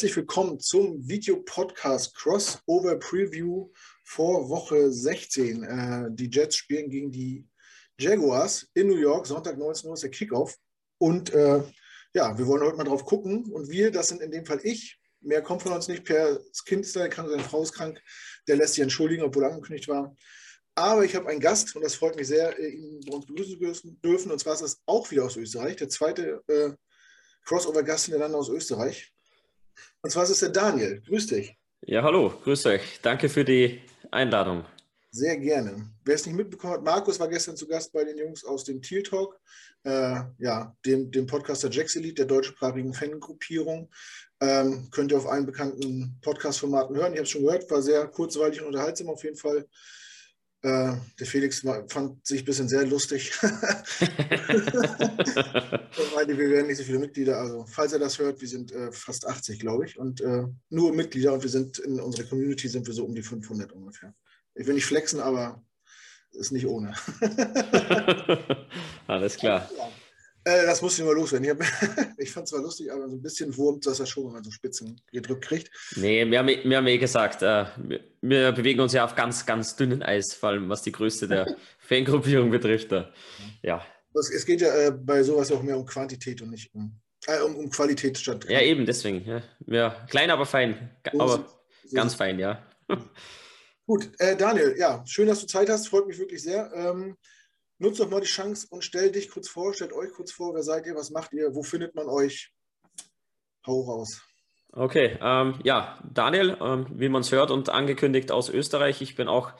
Herzlich willkommen zum Videopodcast Crossover Preview vor Woche 16. Äh, die Jets spielen gegen die Jaguars in New York. Sonntag 19 Uhr ist der Kickoff. Und äh, ja, wir wollen heute mal drauf gucken. Und wir, das sind in dem Fall ich. Mehr kommt von uns nicht. Per Kind ist krank, seine Frau ist krank. Der lässt sich entschuldigen, obwohl er angekündigt war. Aber ich habe einen Gast und das freut mich sehr, äh, ihn bei uns begrüßen dürfen. Und zwar ist das auch wieder aus Österreich. Der zweite äh, Crossover-Gast hintereinander aus Österreich. Und zwar ist es der Daniel. Grüß dich. Ja, hallo, grüß euch. Danke für die Einladung. Sehr gerne. Wer es nicht mitbekommen hat, Markus war gestern zu Gast bei den Jungs aus dem Teal Talk, äh, ja, dem, dem Podcaster Jacks Elite, der deutschsprachigen Fangruppierung. Ähm, könnt ihr auf allen bekannten Podcast-Formaten hören. Ich habe es schon gehört, war sehr kurzweilig und unterhaltsam auf jeden Fall. Äh, der Felix fand sich ein bisschen sehr lustig. wir werden nicht so viele Mitglieder. Also, falls er das hört, wir sind äh, fast 80, glaube ich. Und äh, nur Mitglieder und wir sind in unserer Community sind wir so um die 500 ungefähr. Ich will nicht flexen, aber ist nicht ohne. Alles klar. Äh, das muss ich mal loswerden. Ich, ich fand es zwar lustig, aber so ein bisschen wurmt dass er schon, wenn man so Spitzen gedrückt kriegt. Nee, wir haben, wir haben eh gesagt, äh, wir, wir, bewegen uns ja auf ganz, ganz dünnen Eis, vor allem was die Größe der Fangruppierung betrifft. Äh. Ja. Es, es geht ja äh, bei sowas auch mehr um Quantität und nicht um, äh, um, um, Qualität statt. Ja, eben, deswegen. Ja. ja klein, aber fein. aber so, so ganz fein, ja. Gut, äh, Daniel, ja, schön, dass du Zeit hast, freut mich wirklich sehr. Ähm, nutzt doch mal die Chance und stell dich kurz vor, stellt euch kurz vor, wer seid ihr, was macht ihr, wo findet man euch? Hau raus. Okay, ähm, ja, Daniel, ähm, wie man es hört und angekündigt aus Österreich. Ich bin auch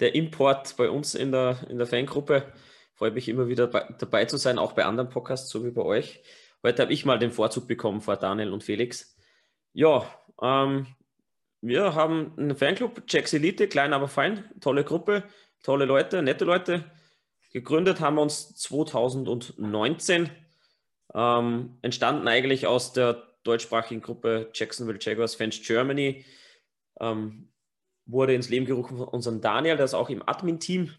der Import bei uns in der, in der Fangruppe. Freut mich immer wieder bei, dabei zu sein, auch bei anderen Podcasts, so wie bei euch. Heute habe ich mal den Vorzug bekommen vor Daniel und Felix. Ja, ähm, wir haben einen Fanclub, Jacks Elite, klein aber fein, tolle Gruppe, tolle Leute, nette Leute. Gegründet haben wir uns 2019. Ähm, entstanden eigentlich aus der deutschsprachigen Gruppe Jacksonville Jaguars Fans Germany. Ähm, wurde ins Leben gerufen von unserem Daniel, der ist auch im Admin-Team.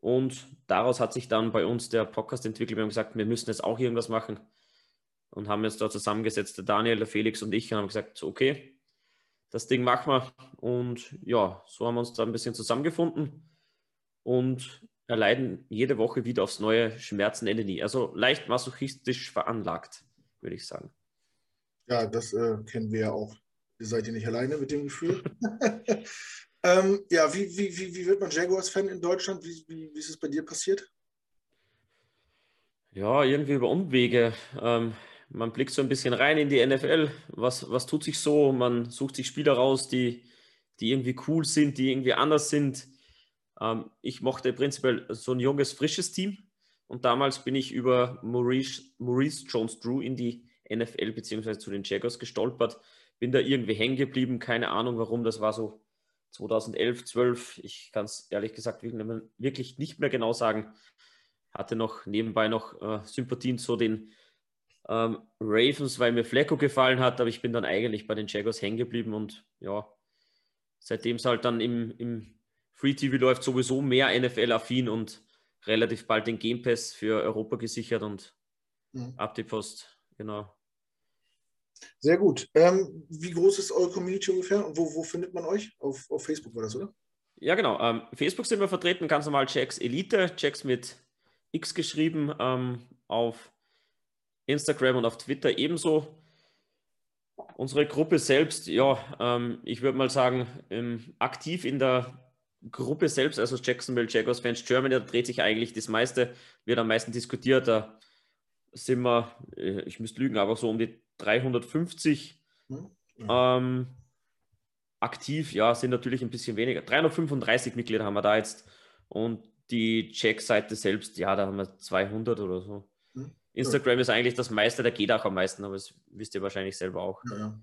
Und daraus hat sich dann bei uns der Podcast entwickelt. Wir haben gesagt, wir müssen jetzt auch irgendwas machen. Und haben jetzt da zusammengesetzt, der Daniel, der Felix und ich, und haben gesagt, okay, das Ding machen wir. Und ja, so haben wir uns da ein bisschen zusammengefunden. Und erleiden jede Woche wieder aufs neue Schmerzen Ende nie. Also leicht masochistisch veranlagt, würde ich sagen. Ja, das äh, kennen wir ja auch. Ihr seid ja nicht alleine mit dem Gefühl. ähm, ja, wie, wie, wie, wie wird man Jaguars-Fan in Deutschland? Wie, wie, wie ist es bei dir passiert? Ja, irgendwie über Umwege. Ähm, man blickt so ein bisschen rein in die NFL. Was, was tut sich so? Man sucht sich Spieler raus, die, die irgendwie cool sind, die irgendwie anders sind ähm, ich mochte prinzipiell so ein junges, frisches Team. Und damals bin ich über Maurice, Maurice Jones-Drew in die NFL bzw. zu den Jaguars gestolpert. Bin da irgendwie hängen geblieben, keine Ahnung warum. Das war so 2011, 12. Ich kann es ehrlich gesagt wirklich nicht mehr genau sagen. Hatte noch nebenbei noch äh, Sympathien zu den ähm, Ravens, weil mir Flecko gefallen hat, aber ich bin dann eigentlich bei den Jaguars hängen geblieben und ja, seitdem es halt dann im, im Free TV läuft sowieso mehr NFL-affin und relativ bald den Game Pass für Europa gesichert und mhm. ab die Post, genau. Sehr gut. Ähm, wie groß ist eure Community ungefähr und wo, wo findet man euch? Auf, auf Facebook war das, oder? Ja, genau. Ähm, Facebook sind wir vertreten, ganz normal Jacks Elite, Jacks mit X geschrieben, ähm, auf Instagram und auf Twitter ebenso. Unsere Gruppe selbst, ja, ähm, ich würde mal sagen, aktiv in der Gruppe selbst, also Jacksonville Jaguars Fans Germany, da dreht sich eigentlich das meiste, wird am meisten diskutiert. Da sind wir, äh, ich müsste lügen, aber so um die 350 mhm. ähm, aktiv. Ja, sind natürlich ein bisschen weniger. 335 Mitglieder haben wir da jetzt. Und die Check-Seite selbst, ja, da haben wir 200 oder so. Mhm. Instagram ist eigentlich das meiste, da geht auch am meisten, aber das wisst ihr wahrscheinlich selber auch. Ja, ja.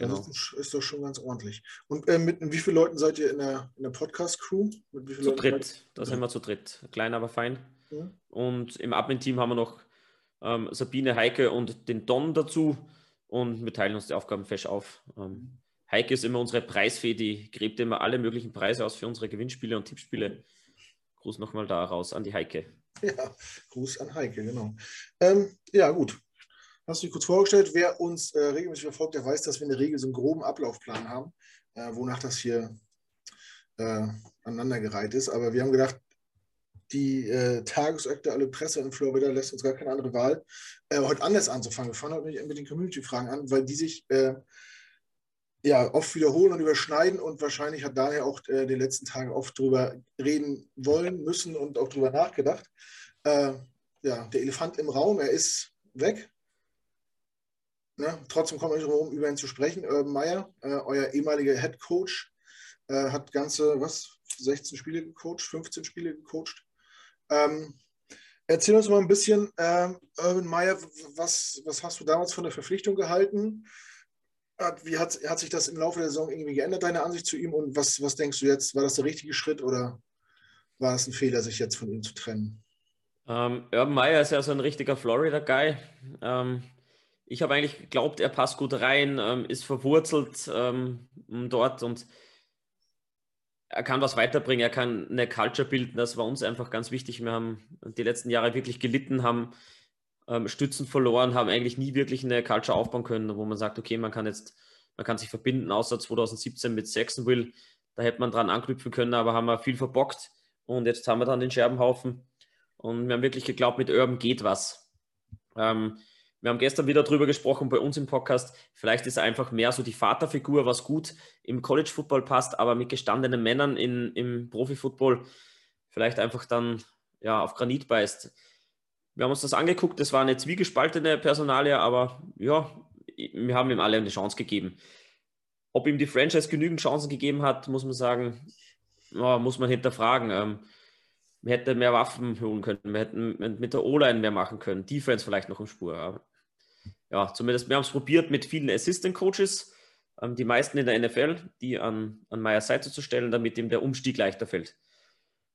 Genau. Das ist doch schon ganz ordentlich. Und äh, mit wie vielen Leuten seid ihr in der, in der Podcast-Crew? Zu Leuten dritt. Da sind wir zu dritt. Klein, aber fein. Ja. Und im Admin-Team haben wir noch ähm, Sabine, Heike und den Don dazu. Und wir teilen uns die Aufgaben fesch auf. Ähm, Heike ist immer unsere Preisfee, die gräbt immer alle möglichen Preise aus für unsere Gewinnspiele und Tippspiele. Gruß nochmal da raus an die Heike. Ja, Gruß an Heike, genau. Ähm, ja, gut Hast du dich kurz vorgestellt? Wer uns äh, regelmäßig verfolgt, der weiß, dass wir in der Regel so einen groben Ablaufplan haben, äh, wonach das hier äh, aneinandergereiht ist. Aber wir haben gedacht, die äh, tagesaktuelle Presse in Florida lässt uns gar keine andere Wahl, äh, heute anders anzufangen. Wir fangen heute nicht mit den Community-Fragen an, weil die sich äh, ja, oft wiederholen und überschneiden und wahrscheinlich hat daher auch äh, den letzten Tagen oft drüber reden wollen, müssen und auch drüber nachgedacht. Äh, ja, der Elefant im Raum, er ist weg. Ne? Trotzdem kommen wir nicht drum über ihn zu sprechen. Urban Meyer, äh, euer ehemaliger Head Coach, äh, hat ganze, was, 16 Spiele gecoacht, 15 Spiele gecoacht. Ähm, erzähl uns mal ein bisschen, ähm, Urban Meyer, was, was hast du damals von der Verpflichtung gehalten? Wie hat, hat sich das im Laufe der Saison irgendwie geändert, deine Ansicht zu ihm? Und was, was denkst du jetzt? War das der richtige Schritt oder war es ein Fehler, sich jetzt von ihm zu trennen? Ähm, Urban Meyer ist ja so ein richtiger Florida-Guy. Ähm, ich habe eigentlich geglaubt, er passt gut rein, ähm, ist verwurzelt ähm, dort und er kann was weiterbringen, er kann eine Culture bilden. Das war uns einfach ganz wichtig. Wir haben die letzten Jahre wirklich gelitten, haben ähm, Stützen verloren, haben eigentlich nie wirklich eine Culture aufbauen können, wo man sagt, okay, man kann jetzt, man kann sich verbinden, außer 2017 mit Saxonville. Da hätte man dran anknüpfen können, aber haben wir viel verbockt und jetzt haben wir dann den Scherbenhaufen und wir haben wirklich geglaubt, mit Urban geht was. Ähm, wir haben gestern wieder darüber gesprochen bei uns im Podcast. Vielleicht ist er einfach mehr so die Vaterfigur, was gut im College Football passt, aber mit gestandenen Männern in, im Profi-Football vielleicht einfach dann ja, auf Granit beißt. Wir haben uns das angeguckt, das war eine zwiegespaltene Personalie, aber ja, wir haben ihm alle eine Chance gegeben. Ob ihm die Franchise genügend Chancen gegeben hat, muss man sagen, ja, muss man hinterfragen. Ähm, wir hätten mehr Waffen holen können, wir hätten mit der O-Line mehr machen können, Defense vielleicht noch im Spur. Ja, zumindest wir haben es probiert mit vielen Assistant Coaches, ähm, die meisten in der NFL, die an, an Meyers Seite zu stellen, damit ihm der Umstieg leichter fällt.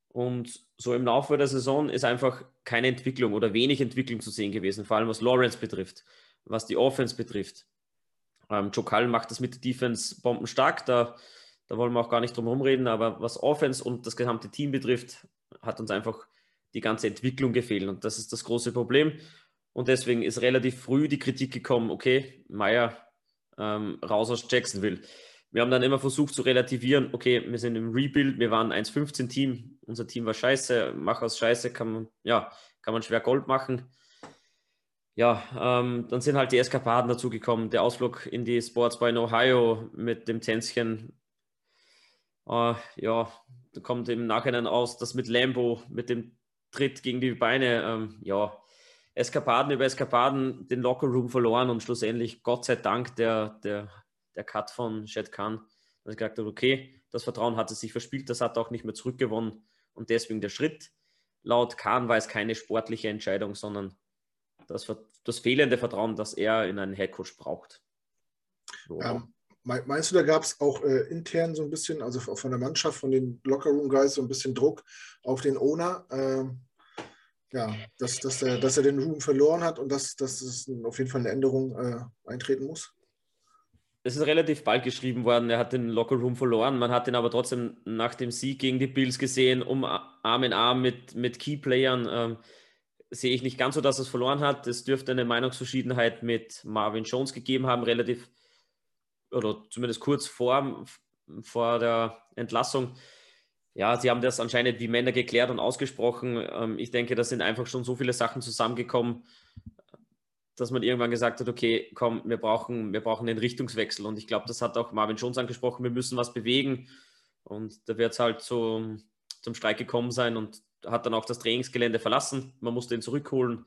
Und so im Laufe der Saison ist einfach keine Entwicklung oder wenig Entwicklung zu sehen gewesen, vor allem was Lawrence betrifft, was die Offense betrifft. Ähm, Joe Cull macht das mit der Defense bombenstark, da, da wollen wir auch gar nicht drum herum reden, aber was Offense und das gesamte Team betrifft, hat uns einfach die ganze Entwicklung gefehlt und das ist das große Problem. Und deswegen ist relativ früh die Kritik gekommen, okay, Meyer ähm, raus aus Jacksonville. Wir haben dann immer versucht zu relativieren, okay, wir sind im Rebuild, wir waren 1-15 Team, unser Team war scheiße, mach aus scheiße, kann man, ja, kann man schwer Gold machen. Ja, ähm, dann sind halt die Eskapaden dazugekommen, der Ausflug in die Sports Bar in Ohio mit dem Tänzchen. Äh, ja, da kommt im Nachhinein aus, das mit Lambo, mit dem Tritt gegen die Beine, ähm, ja, Eskapaden über Eskapaden den Lockerroom verloren und schlussendlich, Gott sei Dank, der, der der Cut von Shed Khan, dass ich gesagt habe, okay, das Vertrauen hat es sich verspielt, das hat er auch nicht mehr zurückgewonnen und deswegen der Schritt. Laut Khan war es keine sportliche Entscheidung, sondern das, das fehlende Vertrauen, das er in einen Headcoach braucht. So. Ähm, meinst du, da gab es auch äh, intern so ein bisschen, also von der Mannschaft, von den Lockerroom-Guys, so ein bisschen Druck auf den Owner? Ähm, ja, dass, dass, er, dass er den Room verloren hat und dass, dass es auf jeden Fall eine Änderung äh, eintreten muss? es ist relativ bald geschrieben worden, er hat den Lockerroom verloren. Man hat ihn aber trotzdem nach dem Sieg gegen die Bills gesehen, um Arm in Arm mit, mit Keyplayern. Ähm, sehe ich nicht ganz so, dass er es verloren hat. Es dürfte eine Meinungsverschiedenheit mit Marvin Jones gegeben haben, relativ oder zumindest kurz vor, vor der Entlassung. Ja, sie haben das anscheinend wie Männer geklärt und ausgesprochen. Ähm, ich denke, da sind einfach schon so viele Sachen zusammengekommen, dass man irgendwann gesagt hat, okay, komm, wir brauchen, wir brauchen den Richtungswechsel. Und ich glaube, das hat auch Marvin Jones angesprochen, wir müssen was bewegen. Und da wird es halt zum, zum Streik gekommen sein und hat dann auch das Trainingsgelände verlassen. Man musste ihn zurückholen.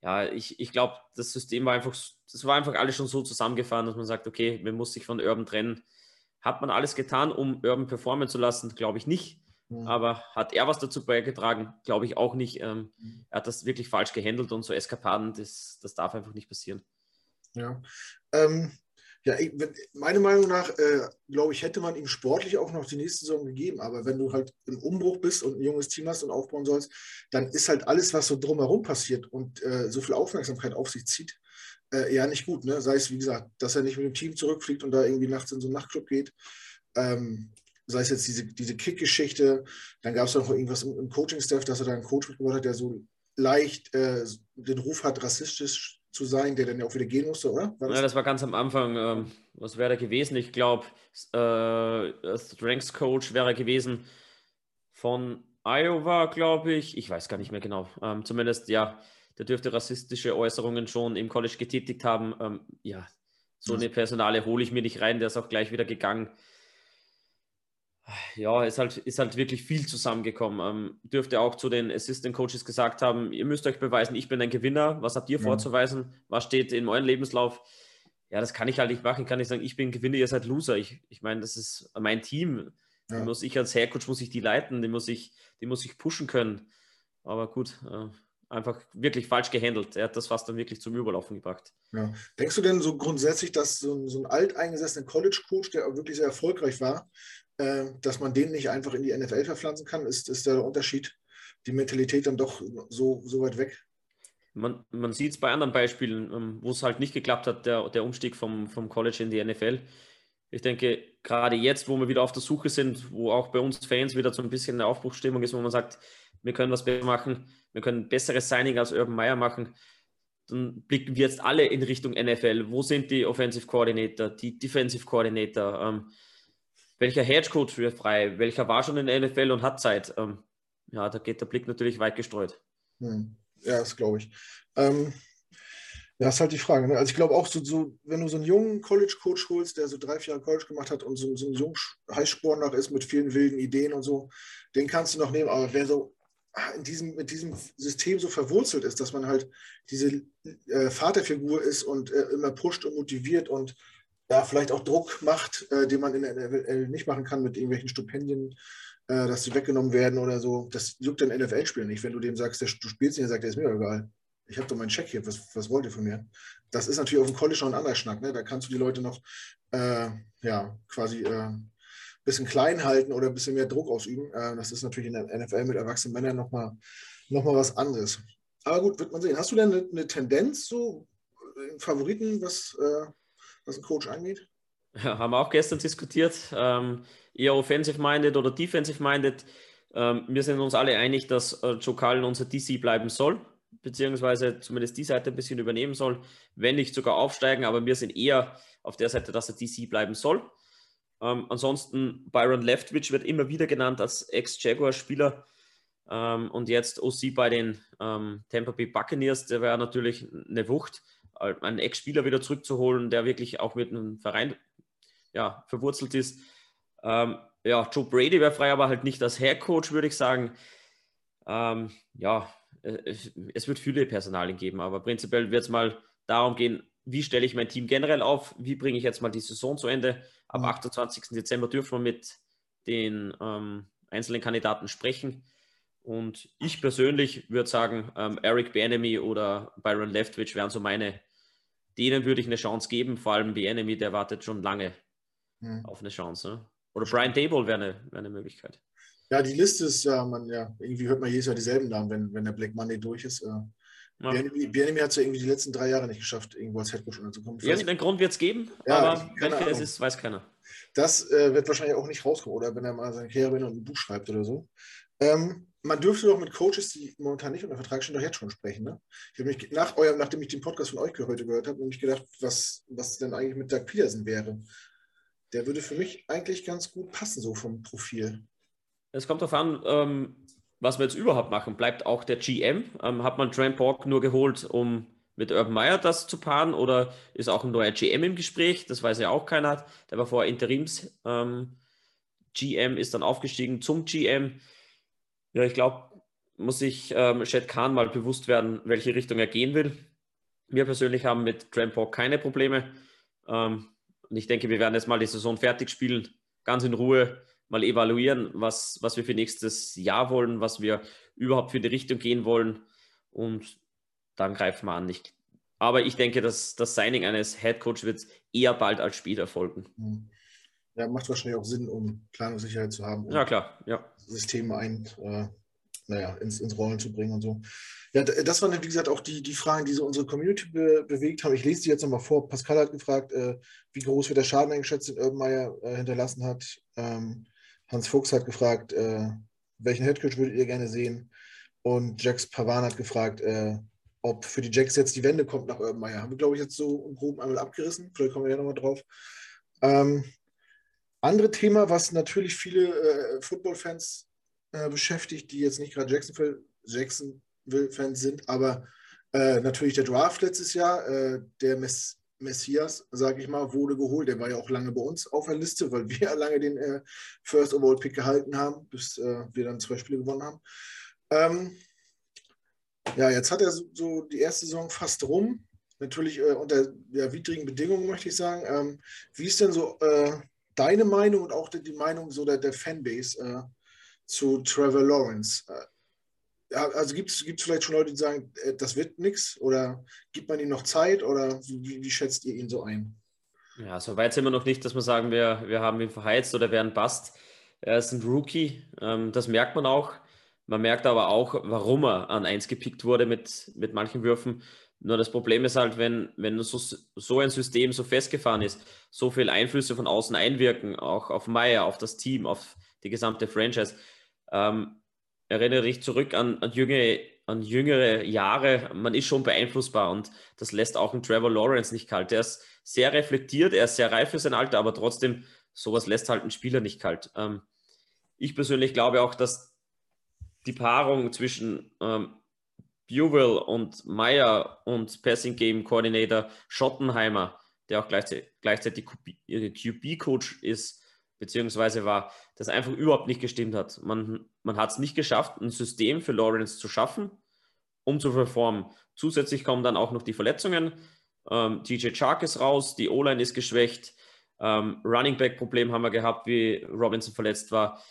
Ja, ich, ich glaube, das System war einfach, das war einfach alles schon so zusammengefahren, dass man sagt, okay, man muss sich von Urban trennen. Hat man alles getan, um Urban performen zu lassen? Glaube ich nicht. Mhm. Aber hat er was dazu beigetragen? Glaube ich auch nicht. Ähm, er hat das wirklich falsch gehandelt und so Eskapaden, das, das darf einfach nicht passieren. Ja. Ähm, ja, ich, meine Meinung nach, äh, glaube ich, hätte man ihm sportlich auch noch die nächste Saison gegeben. Aber wenn du halt im Umbruch bist und ein junges Team hast und aufbauen sollst, dann ist halt alles, was so drumherum passiert und äh, so viel Aufmerksamkeit auf sich zieht, äh, ja nicht gut. Ne? Sei es, wie gesagt, dass er nicht mit dem Team zurückfliegt und da irgendwie nachts in so einen Nachtclub geht. Ähm, sei es jetzt diese, diese Kick-Geschichte, dann gab es noch irgendwas im, Coaching-Staff, dass er da einen Coach mitgebracht hat, der so leicht äh, den Ruf hat, rassistisch zu sein, der dann ja auch wieder gehen musste, oder? Das ja, das war ganz am Anfang. Ähm, was wäre da gewesen? Ich glaube, äh, Strengths Coach wäre gewesen von Iowa, glaube ich. Ich weiß gar nicht mehr genau. Ähm, zumindest, ja, der dürfte rassistische Äußerungen schon im College getätigt haben. Ähm, ja, so eine Personale hole ich mir nicht rein, der ist auch gleich wieder gegangen. Ja, ist halt, ist halt wirklich viel zusammengekommen. Ähm, dürfte auch zu den Assistant Coaches gesagt haben, ihr müsst euch beweisen, ich bin ein Gewinner. Was habt ihr ja. vorzuweisen? Was steht in eurem Lebenslauf? Ja, das kann ich halt nicht machen. Ich kann nicht sagen, ich bin Gewinner, ihr seid Loser. Ich, ich meine, das ist mein Team. Ja. muss ich als Headcoach muss ich die leiten, die muss ich, die muss ich pushen können. Aber gut, äh, einfach wirklich falsch gehandelt. Er hat das fast dann wirklich zum Überlaufen gebracht. Ja. Denkst du denn so grundsätzlich, dass so ein, so ein alteingesessener College-Coach, der auch wirklich sehr erfolgreich war, äh, dass man den nicht einfach in die NFL verpflanzen kann? Ist, ist der Unterschied, die Mentalität dann doch so, so weit weg? Man, man sieht es bei anderen Beispielen, ähm, wo es halt nicht geklappt hat, der, der Umstieg vom, vom College in die NFL. Ich denke, gerade jetzt, wo wir wieder auf der Suche sind, wo auch bei uns Fans wieder so ein bisschen eine Aufbruchsstimmung ist, wo man sagt, wir können was besser machen, wir können besseres Signing als Urban Meyer machen, dann blicken wir jetzt alle in Richtung NFL. Wo sind die Offensive Coordinator, die Defensive Coordinator? Ähm, welcher Head Coach wird frei? Welcher war schon in der NFL und hat Zeit? Ähm, ja, da geht der Blick natürlich weit gestreut. Hm. Ja, das glaube ich. Ähm, ja, ist halt die Frage. Ne? Also ich glaube auch, so, so, wenn du so einen jungen College-Coach holst, der so drei, vier Jahre College gemacht hat und so, so ein junger Heißsporn ist mit vielen wilden Ideen und so, den kannst du noch nehmen. Aber wer so in diesem, mit diesem System so verwurzelt ist, dass man halt diese äh, Vaterfigur ist und äh, immer pusht und motiviert und ja, vielleicht auch Druck macht, äh, den man in der NFL nicht machen kann mit irgendwelchen Stipendien, äh, dass die weggenommen werden oder so. Das juckt den NFL-Spieler nicht. Wenn du dem sagst, der, du spielst nicht, sagt er, ist mir egal ich habe doch meinen Check hier, was, was wollt ihr von mir? Das ist natürlich auf dem College noch ein anderer Schnack. Ne? Da kannst du die Leute noch äh, ja, quasi äh, ein bisschen klein halten oder ein bisschen mehr Druck ausüben. Äh, das ist natürlich in der NFL mit erwachsenen Männern nochmal noch mal was anderes. Aber gut, wird man sehen. Hast du denn eine, eine Tendenz, so äh, Favoriten, was, äh, was ein Coach angeht? Ja, haben wir auch gestern diskutiert. Ähm, eher offensive-minded oder defensive-minded. Ähm, wir sind uns alle einig, dass äh, Joe Cullen unser DC bleiben soll beziehungsweise zumindest die Seite ein bisschen übernehmen soll, wenn nicht sogar aufsteigen, aber wir sind eher auf der Seite, dass er DC bleiben soll. Ähm, ansonsten Byron Leftwich wird immer wieder genannt als Ex-Jaguar-Spieler ähm, und jetzt OC bei den ähm, Tampa Bay Buccaneers, der wäre natürlich eine Wucht, äh, einen Ex-Spieler wieder zurückzuholen, der wirklich auch mit einem Verein ja, verwurzelt ist. Ähm, ja, Joe Brady wäre frei, aber halt nicht als Head Coach, würde ich sagen. Ähm, ja, es wird viele Personalien geben, aber prinzipiell wird es mal darum gehen, wie stelle ich mein Team generell auf, wie bringe ich jetzt mal die Saison zu Ende. Ab mhm. 28. Dezember dürfen wir mit den ähm, einzelnen Kandidaten sprechen. Und ich persönlich würde sagen, ähm, Eric Bienemy oder Byron Leftwich wären so meine, denen würde ich eine Chance geben. Vor allem Bienemy, der wartet schon lange mhm. auf eine Chance. Ne? Oder Brian Dable wäre eine, wär eine Möglichkeit. Ja, die Liste ist ja, man, ja, irgendwie hört man jedes Jahr dieselben Namen, wenn, wenn der Black Monday durch ist. Äh, ja. Bienemy hat es ja irgendwie die letzten drei Jahre nicht geschafft, irgendwo als Headcoach unterzukommen. Irgendeinen Grund wird es geben, ja, aber welcher es ist, weiß keiner. Das äh, wird wahrscheinlich auch nicht rauskommen, oder wenn er mal seine Karriere und ein Buch schreibt oder so. Ähm, man dürfte doch mit Coaches, die momentan nicht unter Vertrag stehen, doch jetzt schon sprechen. Ne? Ich habe mich nach eurem, nachdem ich den Podcast von euch heute gehört habe, nämlich gedacht, was, was denn eigentlich mit Doug Peterson wäre. Der würde für mich eigentlich ganz gut passen, so vom Profil. Es kommt darauf an, ähm, was wir jetzt überhaupt machen. Bleibt auch der GM? Ähm, hat man Trent Borg nur geholt, um mit Urban Meyer das zu paaren oder ist auch ein neuer GM im Gespräch? Das weiß ja auch keiner. Der war vorher Interims ähm, GM, ist dann aufgestiegen zum GM. Ja, ich glaube, muss sich ähm, Shed Khan mal bewusst werden, welche Richtung er gehen will. Wir persönlich haben mit Trent Borg keine Probleme. Ähm, und ich denke, wir werden jetzt mal die Saison fertig spielen, ganz in Ruhe mal evaluieren, was, was wir für nächstes Jahr wollen, was wir überhaupt für die Richtung gehen wollen und dann greifen wir an. Ich, aber ich denke, dass das Signing eines Head Coach wird eher bald als Spiel erfolgen. Hm. Ja, macht wahrscheinlich auch Sinn, um Planungssicherheit zu haben. ja, klar. Ja. Systeme ein, äh, naja, ins, ins Rollen zu bringen und so. Ja, das waren, wie gesagt, auch die, die Fragen, die so unsere Community be bewegt haben. Ich lese die jetzt nochmal vor. Pascal hat gefragt, äh, wie groß wird der Schaden eingeschätzt, den Urban Meyer äh, hinterlassen hat. Ähm, Hans Fuchs hat gefragt, äh, welchen Headcoach würdet ihr gerne sehen? Und Jax Pavan hat gefragt, äh, ob für die Jacks jetzt die Wende kommt nach Urban Meyer. Haben wir, glaube ich, jetzt so im Groben einmal abgerissen. Vielleicht kommen wir ja nochmal drauf. Ähm, andere Thema, was natürlich viele äh, Football-Fans äh, beschäftigt, die jetzt nicht gerade Jacksonville, Jacksonville-Fans sind, aber äh, natürlich der Draft letztes Jahr, äh, der Mess Messias, sage ich mal, wurde geholt. Der war ja auch lange bei uns auf der Liste, weil wir lange den äh, First Overall Pick gehalten haben, bis äh, wir dann zwei Spiele gewonnen haben. Ähm, ja, jetzt hat er so, so, die erste Saison fast rum. Natürlich äh, unter ja, widrigen Bedingungen, möchte ich sagen. Ähm, wie ist denn so äh, deine Meinung und auch die, die Meinung so der, der Fanbase äh, zu Trevor Lawrence? Äh, also gibt es vielleicht schon Leute, die sagen, äh, das wird nichts oder gibt man ihm noch Zeit oder wie, wie, schätzt ihr ihn so ein? Ja, so weit sind wir noch nicht, dass wir sagen, wir, wir haben ihn verheizt oder werden passt. Er ist ein Rookie, ähm, das merkt man auch. Man merkt aber auch, warum er an 1 gepickt wurde mit, mit manchen Würfen. Nur das Problem ist halt, wenn, wenn so, so ein System so festgefahren ist, so viele Einflüsse von außen einwirken, auch auf Meyer, auf das Team, auf die gesamte Franchise. Ähm, erinnere dich zurück an, an, jüngere, an jüngere Jahre. Man ist schon beeinflussbar und das lässt auch einen Trevor Lawrence nicht kalt. Er ist sehr reflektiert, er ist sehr reif für sein Alter, aber trotzdem, sowas lässt halt einen Spieler nicht kalt. Ähm, ich persönlich glaube auch, dass die Paarung zwischen ähm, Buell und Meyer und Passing Game Coordinator Schottenheimer, der auch gleichzeitig, gleichzeitig QB-Coach ist, beziehungsweise war, das einfach überhaupt nicht gestimmt hat. Man, man hat es nicht geschafft, ein System für Lawrence zu schaffen, um zu performen. Zusätzlich kommen dann auch noch die Verletzungen. Ähm, TJ Chark ist raus, die O-Line ist geschwächt. Ähm, Running Back-Problem haben wir gehabt, wie Robinson verletzt war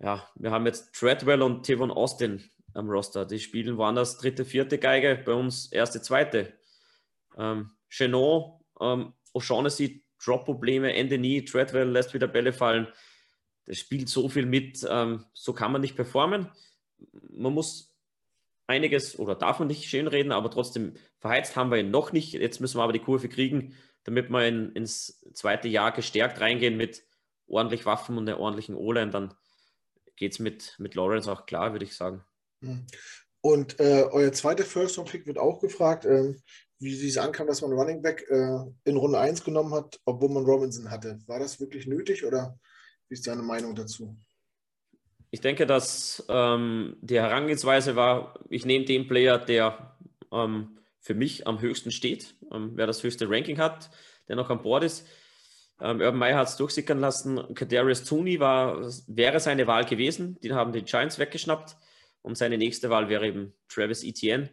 ja, wir haben jetzt Treadwell und Tevon Austin am Roster. Die spielen woanders dritte, vierte Geige, bei uns erste, zweite. Ähm, Chenot, ähm, O'Shaughnessy, Drop-Probleme, Ende nie, Treadwell lässt wieder Bälle fallen. Das spielt so viel mit, ähm, so kann man nicht performen. Man muss einiges oder darf man nicht schön reden, aber trotzdem verheizt haben wir ihn noch nicht. Jetzt müssen wir aber die Kurve kriegen, damit wir in, ins zweite Jahr gestärkt reingehen mit ordentlich Waffen und einer ordentlichen O-Line. Dann geht es mit, mit Lawrence auch klar, würde ich sagen. Hm. Und äh, euer zweiter First-Round-Pick wird auch gefragt, äh, wie, es ankam, dass man Running Back äh, in Runde 1 genommen hat, obwohl man Robinson hatte. War das wirklich nötig oder wie ist deine Meinung dazu? Ich denke, dass ähm, die Herangehensweise war, ich nehme den Player, der ähm, für mich am höchsten steht, ähm, wer das höchste Ranking hat, der noch an Bord ist. Ähm, Urban Meyer hat es durchsickern lassen. Kadarius Tooney war, wäre seine Wahl gewesen. Den haben die Giants weggeschnappt. Und seine nächste Wahl wäre eben Travis Etienne.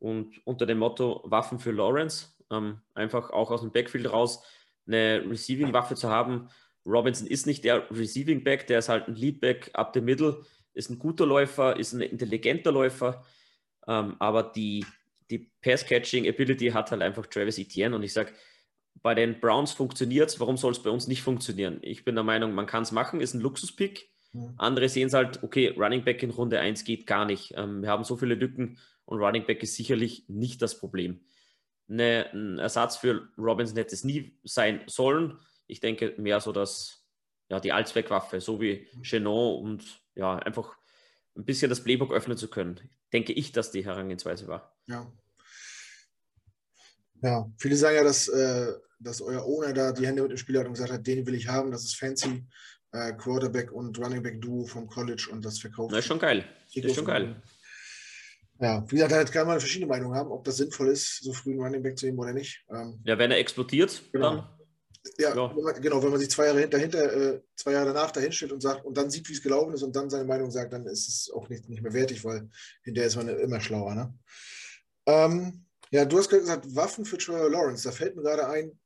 Und unter dem Motto Waffen für Lawrence, ähm, einfach auch aus dem Backfield raus eine Receiving-Waffe zu haben. Robinson ist nicht der Receiving-Back, der ist halt ein Lead-Back up the middle, ist ein guter Läufer, ist ein intelligenter Läufer. Ähm, aber die, die Pass-Catching-Ability hat halt einfach Travis Etienne. Und ich sage, bei den Browns funktioniert es, warum soll es bei uns nicht funktionieren? Ich bin der Meinung, man kann es machen, ist ein Luxuspick. Mhm. Andere sehen es halt, okay, Running Back in Runde 1 geht gar nicht. Ähm, wir haben so viele Lücken und Running Back ist sicherlich nicht das Problem. Ne, ein Ersatz für Robinson hätte es nie sein sollen. Ich denke mehr so, dass ja, die Allzweckwaffe, so wie Chenot und ja, einfach ein bisschen das Playbook öffnen zu können, denke ich, dass die Herangehensweise war. Ja. Ja, viele sagen ja, dass, äh, dass euer Owner da die Hände mit dem Spiel hat und gesagt hat, den will ich haben, das ist fancy. Äh, Quarterback und Running Back Duo vom College und das verkauft. Das ist schon geil. Das ist schon geil. Ja, wie gesagt, da kann man verschiedene Meinungen haben, ob das sinnvoll ist, so früh einen Running Back zu nehmen oder nicht. Ähm, ja, wenn er explodiert, genau. dann. Ja, ja. Wenn man, genau, wenn man sich zwei Jahre dahinter, äh, zwei Jahre danach dahin stellt und sagt und dann sieht, wie es gelaufen ist und dann seine Meinung sagt, dann ist es auch nicht, nicht mehr wertig, weil hinterher ist man immer schlauer. Ne? Ähm, ja, du hast gesagt, Waffen für Trevor Lawrence. Da fällt mir gerade ein,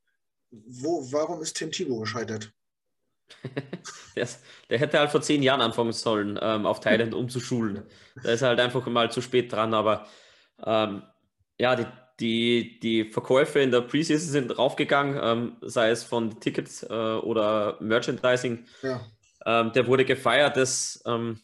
wo, warum ist Tim Thibault gescheitert? der, der, hätte halt vor zehn Jahren anfangen sollen, ähm, auf Thailand umzuschulen. Da ist halt einfach mal zu spät dran, aber ähm, ja, die, die, die Verkäufe in der Preseason sind raufgegangen, ähm, sei es von Tickets äh, oder Merchandising. Ja. Ähm, der wurde gefeiert. Das, ähm,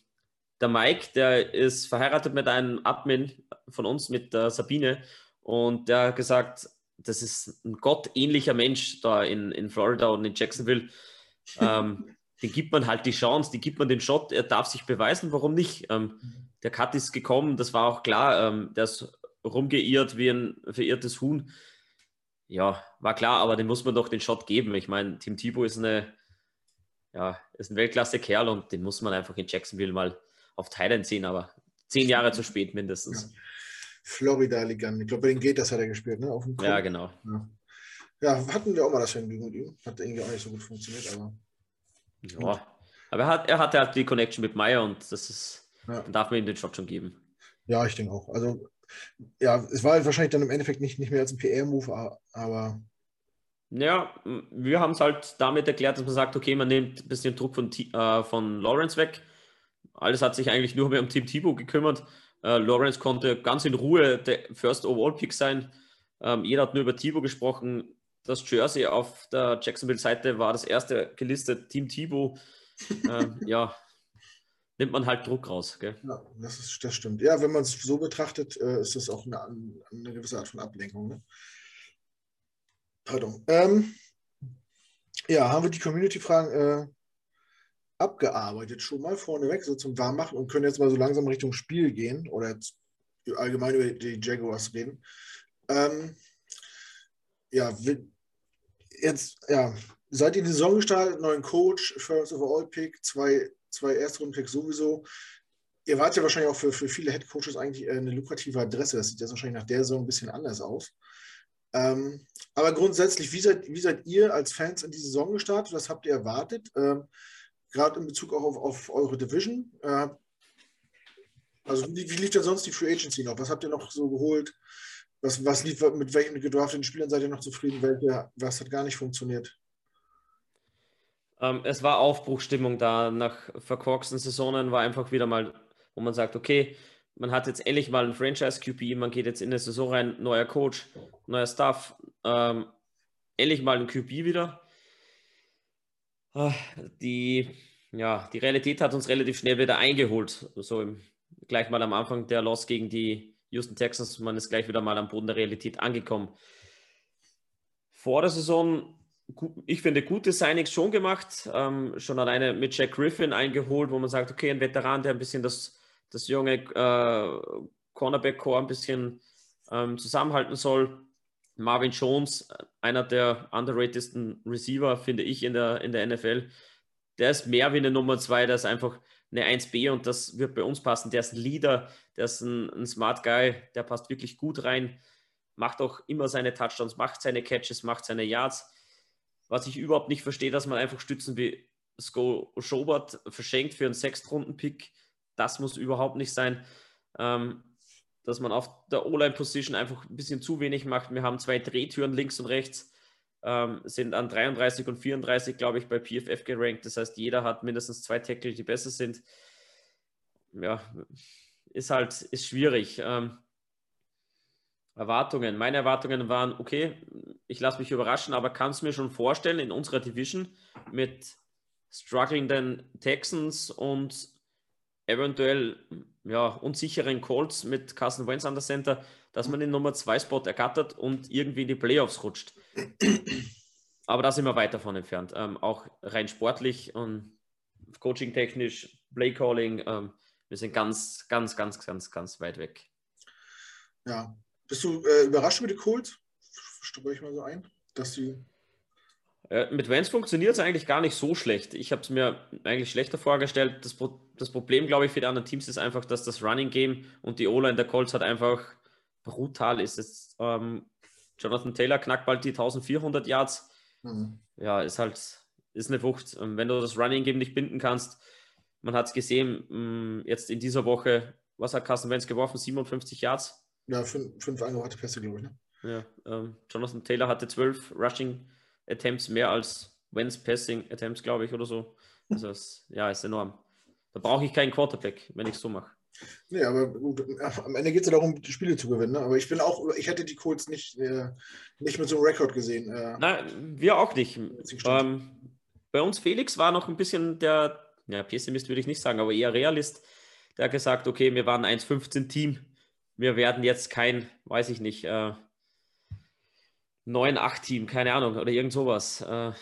der Mike, der ist verheiratet mit einem Admin von uns, mit der Sabine. Und der hat gesagt, das ist ein gottähnlicher Mensch da in, in Florida und in Jacksonville. Ähm, den gibt man halt die Chance, die gibt man den Shot, er darf sich beweisen, warum nicht? Ähm, der Cut ist gekommen, das war auch klar, ähm, der ist rumgeirrt wie ein verirrtes Huhn. Ja, war klar, aber dem muss man doch den Shot geben. Ich meine, Tim Thibault ist eine, ja, ist ein Weltklasse-Kerl und den muss man einfach in Jacksonville mal auf Thailand ziehen, aber zehn Jahre zu spät mindestens. Ja. Florida-Ligand. Ich glaube, bei den Gators hat er gespielt, ne? Auf dem ja, genau. Ja. Ja. hatten wir auch mal das Vergnügen mit ihm. Hat irgendwie auch nicht so gut funktioniert, aber. Ja, aber er, hat, er hatte halt die Connection mit Meyer und das ist, ja. dann darf man ihm den Shot schon geben. Ja, ich denke auch. Also, ja, es war halt wahrscheinlich dann im Endeffekt nicht, nicht mehr als ein PR-Move, aber. Ja, wir haben es halt damit erklärt, dass man sagt, okay, man nimmt ein bisschen Druck von, äh, von Lawrence weg. Alles hat sich eigentlich nur mehr um Team Thibaut gekümmert. Äh, Lawrence konnte ganz in Ruhe der First Overall Pick sein. Ähm, jeder hat nur über Thibaut gesprochen. Das Jersey auf der Jacksonville-Seite war das erste gelistet, Team Thibaut. ähm, ja, nimmt man halt Druck raus. Gell? Ja, das, ist, das stimmt. Ja, wenn man es so betrachtet, äh, ist das auch eine, eine, gewisse Art von Ablenkung. Ne? Pardon. Ähm, ja, haben wir die Community-Fragen äh, abgearbeitet schon mal vorneweg, so zum Warmmachen und können jetzt mal so langsam Richtung Spiel gehen oder allgemein über die Jaguars reden. Ähm, ja, jetzt, ja, seid ihr die Saison gestartet, neuen Coach, First Overall Pick, zwei zwei Erstrunden-Picks sowieso. Ihr wart ja wahrscheinlich auch für, für viele Headcoaches eigentlich äh, eine lukrative Adresse. Das sieht jetzt wahrscheinlich nach der Saison ein bisschen anders aus. Ähm, aber grundsätzlich, wie seid, wie seid ihr als Fans in die Saison gestartet? Was habt ihr erwartet? Ähm, Gerade in Bezug auch auf, auf eure Division. Äh, also wie, wie lief denn sonst die Free Agency noch? Was habt ihr noch so geholt? Was, was lief, mit welchen gedrafteten Spielern seid ihr noch zufrieden? Welche, was hat gar nicht funktioniert? Ähm, es war Aufbruchstimmung da. Nach verkorksten Saisonen war einfach wieder mal, wo man sagt, okay, man hat jetzt endlich mal einen Franchise-QP, man geht jetzt in eine Saison rein, neuer Coach, neuer Staff, ähm, endlich mal ein QP wieder. Ah, die, ja, die Realität hat uns relativ schnell wieder eingeholt. So im, gleich mal am Anfang der Loss gegen die Houston Texans, man ist gleich wieder mal am Boden der Realität angekommen. Vor der Saison ich finde, gute Signings schon gemacht. Ähm, schon alleine mit Jack Griffin eingeholt, wo man sagt, okay, ein Veteran, der ein bisschen das, das junge äh, Cornerback-Core ein bisschen ähm, zusammenhalten soll. Marvin Jones, einer der underratedsten Receiver, finde ich, in der, in der NFL. Der ist mehr wie eine Nummer zwei, der ist einfach eine 1B und das wird bei uns passen. Der ist ein Leader, der ist ein, ein Smart Guy, der passt wirklich gut rein, macht auch immer seine Touchdowns, macht seine Catches, macht seine Yards was ich überhaupt nicht verstehe, dass man einfach Stützen wie Sko Schobert verschenkt für einen Sechstrunden-Pick. Das muss überhaupt nicht sein. Ähm, dass man auf der O-Line-Position einfach ein bisschen zu wenig macht. Wir haben zwei Drehtüren links und rechts, ähm, sind an 33 und 34, glaube ich, bei PFF gerankt. Das heißt, jeder hat mindestens zwei Tackle, die besser sind. Ja, ist halt ist schwierig. Ähm, Erwartungen. Meine Erwartungen waren, okay, ich lasse mich überraschen, aber kann es mir schon vorstellen, in unserer Division mit strugglenden Texans und eventuell ja, unsicheren Colts mit Carson Wentz an der Center, dass man den Nummer 2 Spot ergattert und irgendwie in die Playoffs rutscht. Aber da sind wir weit davon entfernt. Ähm, auch rein sportlich und coaching-technisch, Play-Calling, ähm, wir sind ganz, ganz, ganz, ganz, ganz weit weg. Ja, bist du äh, überrascht über die Colts? Stelle ich mal so ein, dass sie. Äh, mit Vance funktioniert es eigentlich gar nicht so schlecht. Ich habe es mir eigentlich schlechter vorgestellt. Das, Pro das Problem, glaube ich, für die anderen Teams ist einfach, dass das Running Game und die O-Line der Colts halt einfach brutal ist. Jetzt, ähm, Jonathan Taylor knackt bald die 1400 Yards. Mhm. Ja, ist halt ist eine Wucht. Ähm, wenn du das Running Game nicht binden kannst, man hat es gesehen, mm, jetzt in dieser Woche, was hat Carsten Wentz geworfen? 57 Yards. Ja, fünf, fünf angebrachte Pässe, glaube ich. Ne? Ja, ähm, Jonathan Taylor hatte zwölf Rushing Attempts mehr als Wentz Passing Attempts, glaube ich, oder so. Also, das, ja, ist enorm. Da brauche ich keinen Quarterback, wenn ich es so mache. Nee, aber gut, am Ende geht es ja darum, die Spiele zu gewinnen. Ne? Aber ich bin auch, ich hätte die Colts nicht, äh, nicht mit so einem Rekord gesehen. Äh, Nein, wir auch nicht. Ähm, bei uns Felix war noch ein bisschen der, ja, Pessimist würde ich nicht sagen, aber eher Realist. Der hat gesagt, okay, wir waren 1-15 Team wir werden jetzt kein, weiß ich nicht, äh, 9-8-Team, keine Ahnung, oder irgend sowas. Äh, ein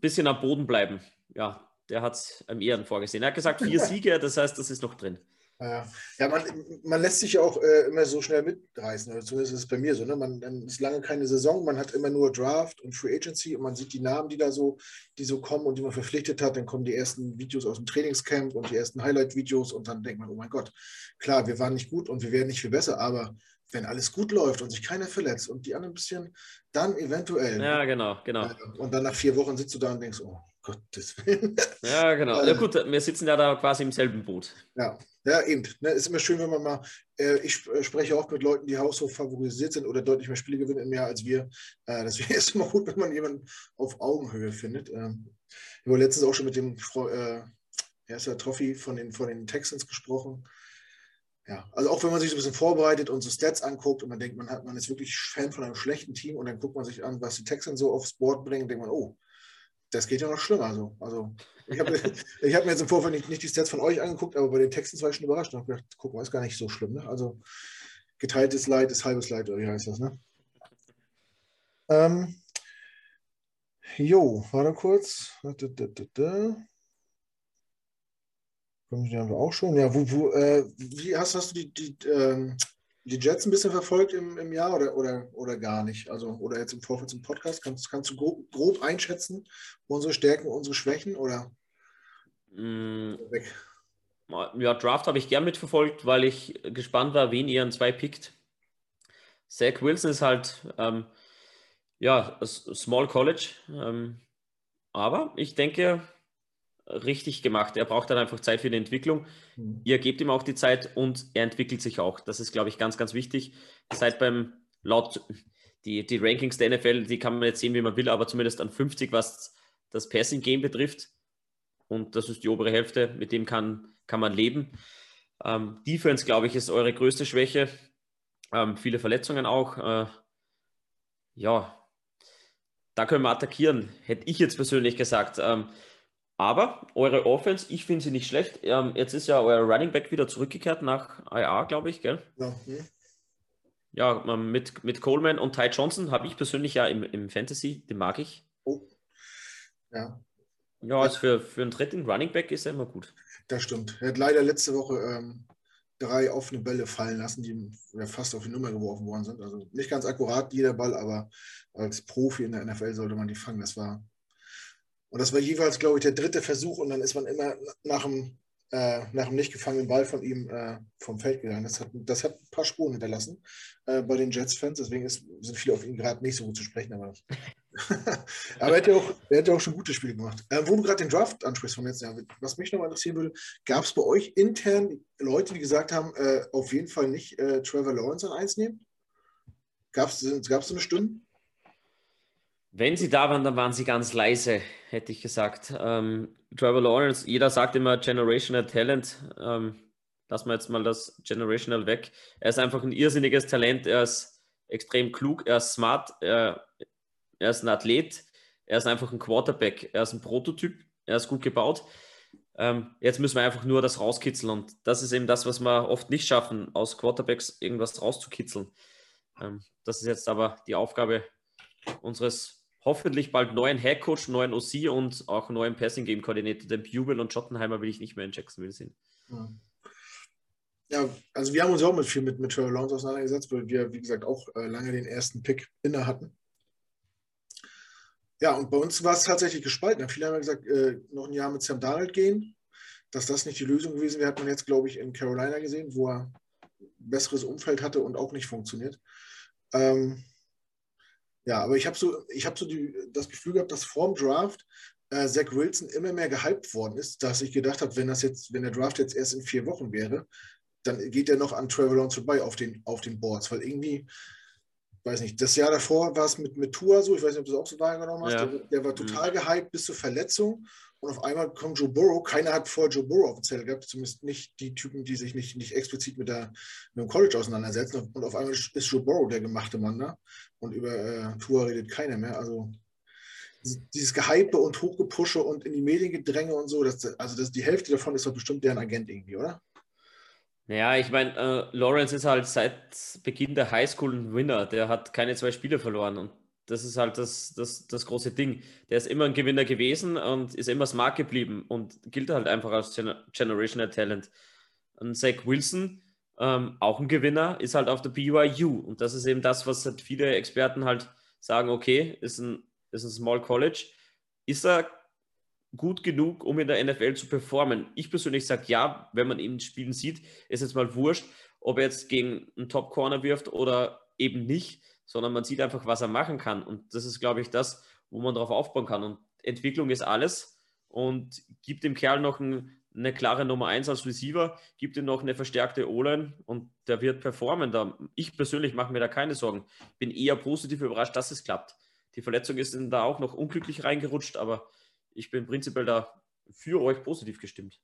bisschen am Boden bleiben. Ja, der hat es am Ehren vorgesehen. Er hat gesagt, vier Siege, das heißt, das ist noch drin. Ja, ja man, man lässt sich ja auch äh, immer so schnell mitreißen. Also zumindest ist es bei mir so. Ne? Man, dann ist lange keine Saison, man hat immer nur Draft und Free Agency und man sieht die Namen, die da so, die so kommen und die man verpflichtet hat. Dann kommen die ersten Videos aus dem Trainingscamp und die ersten Highlight-Videos und dann denkt man, oh mein Gott, klar, wir waren nicht gut und wir werden nicht viel besser, aber wenn alles gut läuft und sich keiner verletzt und die anderen ein bisschen, dann eventuell. Ja, genau, genau. Und dann nach vier Wochen sitzt du da und denkst, oh Gottes Willen. Ja, genau. Ja gut, wir sitzen ja da quasi im selben Boot. Ja, ja, eben. Ne, ist immer schön, wenn man mal, äh, ich äh, spreche auch mit Leuten, die haushoch favorisiert sind oder deutlich mehr Spiele gewinnen im Jahr als wir. Äh, deswegen ist es immer gut, wenn man jemanden auf Augenhöhe findet. Ähm, ich habe letztens auch schon mit dem äh, er ist ja Trophy von den, von den Texans gesprochen. Ja, also auch wenn man sich so ein bisschen vorbereitet und so Stats anguckt und man denkt, man, hat, man ist wirklich Fan von einem schlechten Team und dann guckt man sich an, was die Texans so aufs Board bringen, denkt man, oh, das geht ja noch schlimmer. So. Also, ich habe ich hab mir jetzt im Vorfeld nicht, nicht, die Stats von euch angeguckt, aber bei den Texten war ich schon überrascht. Und habe gedacht, guck mal, ist gar nicht so schlimm. Ne? Also geteiltes Leid ist halbes Leid, oder wie heißt das, ne? Ähm, jo, warte kurz. Die haben wir auch schon. Ja, wo, wo, äh, wie hast, hast du die, die, ähm, die Jets ein bisschen verfolgt im, im Jahr oder, oder, oder gar nicht? Also, oder jetzt im Vorfeld zum Podcast? Kannst, kannst du grob, grob einschätzen, unsere Stärken, unsere Schwächen oder? Mm. Weg? Ja, Draft habe ich gern mitverfolgt, weil ich gespannt war, wen ihr an zwei pickt. Zach Wilson ist halt, ähm, ja, Small College. Ähm, aber ich denke, richtig gemacht. Er braucht dann einfach Zeit für die Entwicklung. Mhm. Ihr gebt ihm auch die Zeit und er entwickelt sich auch. Das ist, glaube ich, ganz, ganz wichtig. Seit beim laut die, die Rankings der NFL, die kann man jetzt sehen, wie man will, aber zumindest an 50, was das Passing Game betrifft. Und das ist die obere Hälfte, mit dem kann, kann man leben. Ähm, Defense, glaube ich, ist eure größte Schwäche. Ähm, viele Verletzungen auch. Äh, ja, da können wir attackieren, hätte ich jetzt persönlich gesagt. Ähm, aber eure Offense, ich finde sie nicht schlecht. Ähm, jetzt ist ja euer Running Back wieder zurückgekehrt nach IA, glaube ich, gell? Ja. Okay. Ja, ähm, mit, mit Coleman und Ty Johnson habe ich persönlich ja im, im Fantasy, den mag ich. Oh. Ja. Ja, also für, für einen dritten Running Back ist er immer gut. Das stimmt. Er hat leider letzte Woche ähm, drei offene Bälle fallen lassen, die fast auf die Nummer geworfen worden sind. Also nicht ganz akkurat jeder Ball, aber als Profi in der NFL sollte man die fangen. Das war und das war jeweils, glaube ich, der dritte Versuch und dann ist man immer nach dem, äh, nach dem nicht gefangenen Ball von ihm äh, vom Feld gegangen. Das hat, das hat ein paar Spuren hinterlassen äh, bei den Jets-Fans, deswegen ist, sind viele auf ihn gerade nicht so gut zu sprechen. Aber, aber er, ja auch, auch schon gute Spiele gemacht. Äh, wo du gerade den Draft ansprichst vom letzten Jahr, was mich nochmal interessieren würde, gab es bei euch intern Leute, die gesagt haben, äh, auf jeden Fall nicht äh, Trevor Lawrence an eins nehmen? Gab es so eine Stunde? Wenn sie da waren, dann waren sie ganz leise, hätte ich gesagt. Ähm, Trevor Lawrence, jeder sagt immer Generational Talent. Ähm, lassen wir jetzt mal das Generational weg. Er ist einfach ein irrsinniges Talent. Er ist extrem klug, er ist smart, er, er ist ein Athlet, er ist einfach ein Quarterback, er ist ein Prototyp, er ist gut gebaut. Ähm, jetzt müssen wir einfach nur das rauskitzeln und das ist eben das, was wir oft nicht schaffen, aus Quarterbacks irgendwas rauszukitzeln. Ähm, das ist jetzt aber die Aufgabe unseres hoffentlich bald neuen Headcoach, neuen OC und auch neuen Passing Game Koordinator. Den Bubel und Schottenheimer will ich nicht mehr in Jacksonville sehen. Ja. also wir haben uns auch mit viel mit, mit Trevor Lawrence auseinandergesetzt, weil wir, wie gesagt, auch äh, lange den ersten Pick inne hatten. Ja, und bei uns war es tatsächlich gespalten. Viele haben gesagt, äh, noch ein Jahr mit Sam Darnold gehen. Dass das nicht die Lösung gewesen wäre, hat man jetzt, glaube ich, in Carolina gesehen, wo er ein besseres Umfeld hatte und auch nicht funktioniert. Ähm, ja, aber ich habe so, ich hab so die, das Gefühl gehabt, dass vorm Draft äh, Zach Wilson immer mehr gehypt worden ist, dass ich gedacht habe, wenn das jetzt, wenn der Draft jetzt erst in vier Wochen wäre, dann geht er noch an Trevor Lawrence vorbei auf den, auf den Boards, weil irgendwie, weiß nicht, das Jahr davor war es mit, mit Tour so, ich weiß nicht, ob du das auch so wahrgenommen hast, ja. der, der, war total mhm. gehypt bis zur Verletzung und auf einmal kommt Joe Burrow. Keiner hat vor Joe Burrow offiziell gehabt, zumindest nicht die Typen, die sich nicht, nicht explizit mit, der, mit dem College auseinandersetzen. Und auf einmal ist Joe Burrow der gemachte Mann da. Und über äh, Tour redet keiner mehr. Also dieses Gehype und Hochgepusche und in die Mediengedränge und so, das, also das, die Hälfte davon ist doch bestimmt deren Agent irgendwie, oder? Ja, ich meine, äh, Lawrence ist halt seit Beginn der Highschool ein Winner. Der hat keine zwei Spiele verloren und das ist halt das, das, das große Ding. Der ist immer ein Gewinner gewesen und ist immer smart geblieben und gilt halt einfach als Gener Generational Talent. ein Zach Wilson, ähm, auch ein Gewinner, ist halt auf der BYU. Und das ist eben das, was halt viele Experten halt sagen, okay, ist ein, ist ein Small College. Ist er gut genug, um in der NFL zu performen? Ich persönlich sage ja, wenn man ihn spielen sieht, ist jetzt mal wurscht, ob er jetzt gegen einen Top Corner wirft oder eben nicht, sondern man sieht einfach, was er machen kann. Und das ist, glaube ich, das, wo man darauf aufbauen kann. Und Entwicklung ist alles und gibt dem Kerl noch ein, eine klare Nummer 1 als Receiver, gibt ihm noch eine verstärkte O-Line und der wird performen. Da, ich persönlich mache mir da keine Sorgen. Bin eher positiv überrascht, dass es klappt. Die Verletzung ist da auch noch unglücklich reingerutscht, aber ich bin prinzipiell da für euch positiv gestimmt.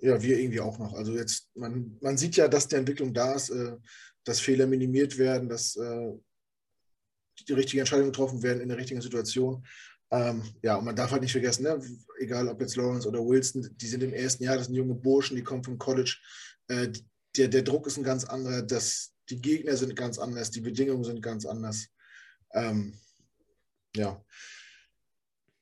Ja, wir irgendwie auch noch. Also jetzt, man, man sieht ja, dass die Entwicklung da ist, äh, dass Fehler minimiert werden, dass äh, die richtigen Entscheidungen getroffen werden in der richtigen Situation. Ähm, ja, und man darf halt nicht vergessen, ne? egal ob jetzt Lawrence oder Wilson, die sind im ersten Jahr, das sind junge Burschen, die kommen vom College. Äh, der, der Druck ist ein ganz anderer, das, die Gegner sind ganz anders, die Bedingungen sind ganz anders. Ähm, ja.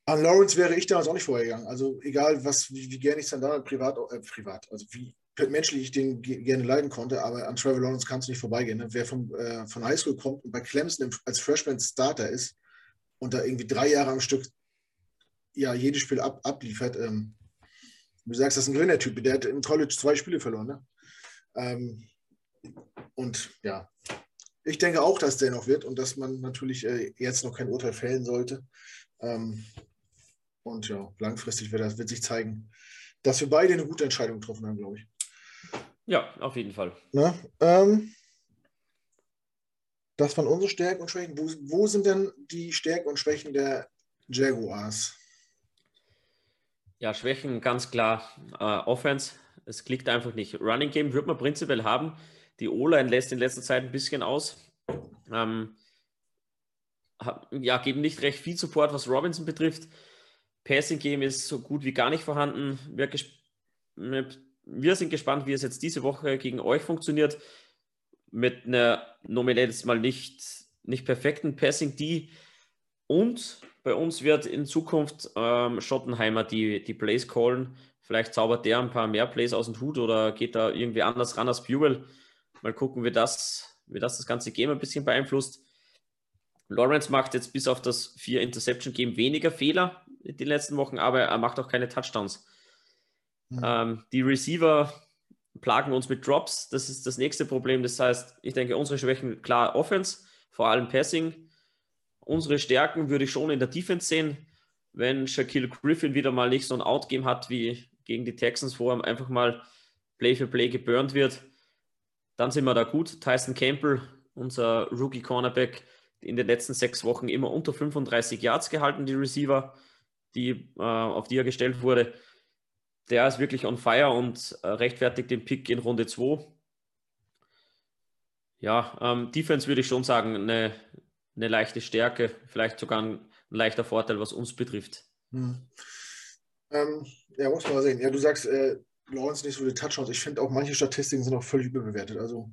An Lawrence wäre ich damals auch nicht vorhergegangen. Also egal, was, wie, wie gerne ich es dann da privat, äh, privat, also wie menschlich ich den gerne leiden konnte, aber an Trevor Lawrence kannst du nicht vorbeigehen. Ne? Wer vom, äh, von Highschool kommt und bei Clemson als Freshman Starter ist, und da irgendwie drei Jahre am Stück ja jedes Spiel ab, abliefert, ähm, du sagst, das ist ein Gewinnertyp, der hat im College zwei Spiele verloren. Ne? Ähm, und ja, ich denke auch, dass der noch wird und dass man natürlich äh, jetzt noch kein Urteil fällen sollte. Ähm, und ja, langfristig wird das wird sich zeigen, dass wir beide eine gute Entscheidung getroffen haben, glaube ich. Ja, auf jeden Fall. Na, ähm, das waren unsere Stärken und Schwächen. Wo, wo sind denn die Stärken und Schwächen der Jaguars? Ja, Schwächen ganz klar. Äh, Offense, es klickt einfach nicht. Running Game wird man prinzipiell haben. Die O-Line lässt in letzter Zeit ein bisschen aus. Ähm, ja, geben nicht recht viel Support, was Robinson betrifft. Passing Game ist so gut wie gar nicht vorhanden. Wir, wir sind gespannt, wie es jetzt diese Woche gegen euch funktioniert mit einer nominell jetzt mal nicht, nicht perfekten Passing D. Und bei uns wird in Zukunft ähm, Schottenheimer die, die Plays callen. Vielleicht zaubert der ein paar mehr Plays aus dem Hut oder geht da irgendwie anders ran als Buell. Mal gucken, wie das, wie das das ganze Game ein bisschen beeinflusst. Lawrence macht jetzt bis auf das vier Interception Game weniger Fehler in den letzten Wochen, aber er macht auch keine Touchdowns. Mhm. Ähm, die Receiver plagen uns mit Drops. Das ist das nächste Problem. Das heißt, ich denke, unsere Schwächen, klar, Offense, vor allem Passing. Unsere Stärken würde ich schon in der Defense sehen. Wenn Shaquille Griffin wieder mal nicht so ein Outgame hat wie gegen die Texans, wo er einfach mal Play für Play geburnt wird, dann sind wir da gut. Tyson Campbell, unser Rookie Cornerback, in den letzten sechs Wochen immer unter 35 Yards gehalten, die Receiver, die, äh, auf die er gestellt wurde der ist wirklich on fire und äh, rechtfertigt den Pick in Runde 2. Ja, ähm, Defense würde ich schon sagen, eine, eine leichte Stärke, vielleicht sogar ein, ein leichter Vorteil, was uns betrifft. Hm. Ähm, ja, muss man mal sehen. Ja, du sagst, äh, Lawrence nicht so viele Touchdowns. Ich finde auch manche Statistiken sind auch völlig überbewertet. Also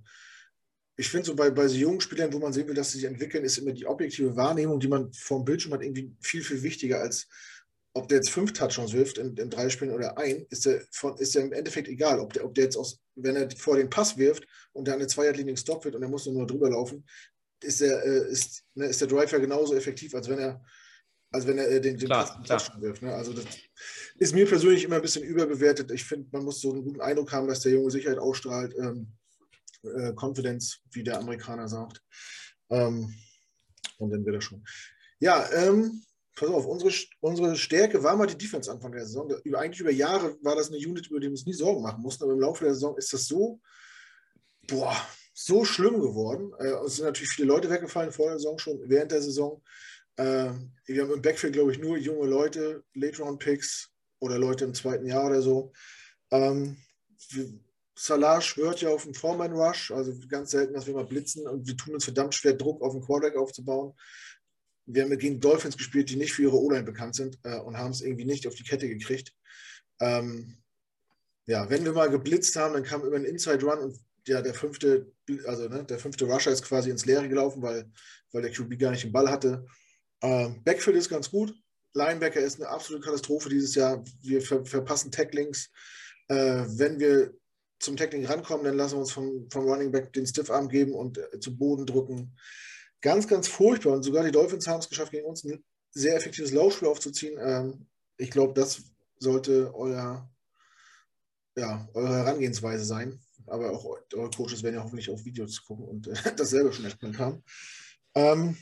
ich finde so bei, bei so jungen Spielern, wo man sehen will, dass sie sich entwickeln, ist immer die objektive Wahrnehmung, die man vom Bildschirm hat, irgendwie viel, viel wichtiger als ob der jetzt fünf Touchdowns wirft in, in drei Spielen oder ein, ist der, von, ist der im Endeffekt egal. Ob der, ob der jetzt aus, wenn er vor den Pass wirft und der an der Zweierlinie gestoppt wird und er muss nur drüber laufen, ist der, äh, ist, ne, ist der Drive ja genauso effektiv, als wenn er, als wenn er äh, den, den klar, Pass klar. wirft. Ne? Also das ist mir persönlich immer ein bisschen überbewertet. Ich finde, man muss so einen guten Eindruck haben, dass der Junge Sicherheit ausstrahlt, ähm, äh, Confidence, wie der Amerikaner sagt. Ähm, und dann wird er schon. Ja, ähm, pass auf, unsere, unsere Stärke war mal die Defense Anfang der Saison. Über, eigentlich über Jahre war das eine Unit, über die wir uns nie Sorgen machen mussten, aber im Laufe der Saison ist das so, boah, so schlimm geworden. Äh, es sind natürlich viele Leute weggefallen vor der Saison, schon während der Saison. Äh, wir haben im Backfield, glaube ich, nur junge Leute, Late-Round-Picks oder Leute im zweiten Jahr oder so. Ähm, Salah schwört ja auf den Foreman-Rush, also ganz selten, dass wir mal blitzen und wir tun uns verdammt schwer, Druck auf den Quarterback aufzubauen wir haben gegen Dolphins gespielt, die nicht für ihre O-Line bekannt sind äh, und haben es irgendwie nicht auf die Kette gekriegt. Ähm, ja, wenn wir mal geblitzt haben, dann kam immer ein Inside Run und ja, der fünfte, also ne, der fünfte Rusher ist quasi ins Leere gelaufen, weil, weil der QB gar nicht den Ball hatte. Ähm, Backfield ist ganz gut. Linebacker ist eine absolute Katastrophe dieses Jahr. Wir ver verpassen Tacklings. Äh, wenn wir zum Tackling rankommen, dann lassen wir uns vom, vom Running Back den Stiffarm geben und äh, zu Boden drücken. Ganz, ganz furchtbar. Und sogar die Dolphins haben es geschafft, gegen uns ein sehr effektives Laufspiel aufzuziehen. Ähm, ich glaube, das sollte euer, ja, eure Herangehensweise sein. Aber auch eure Coaches werden ja hoffentlich auf Videos gucken und äh, das selber schon erkannt haben. Ähm,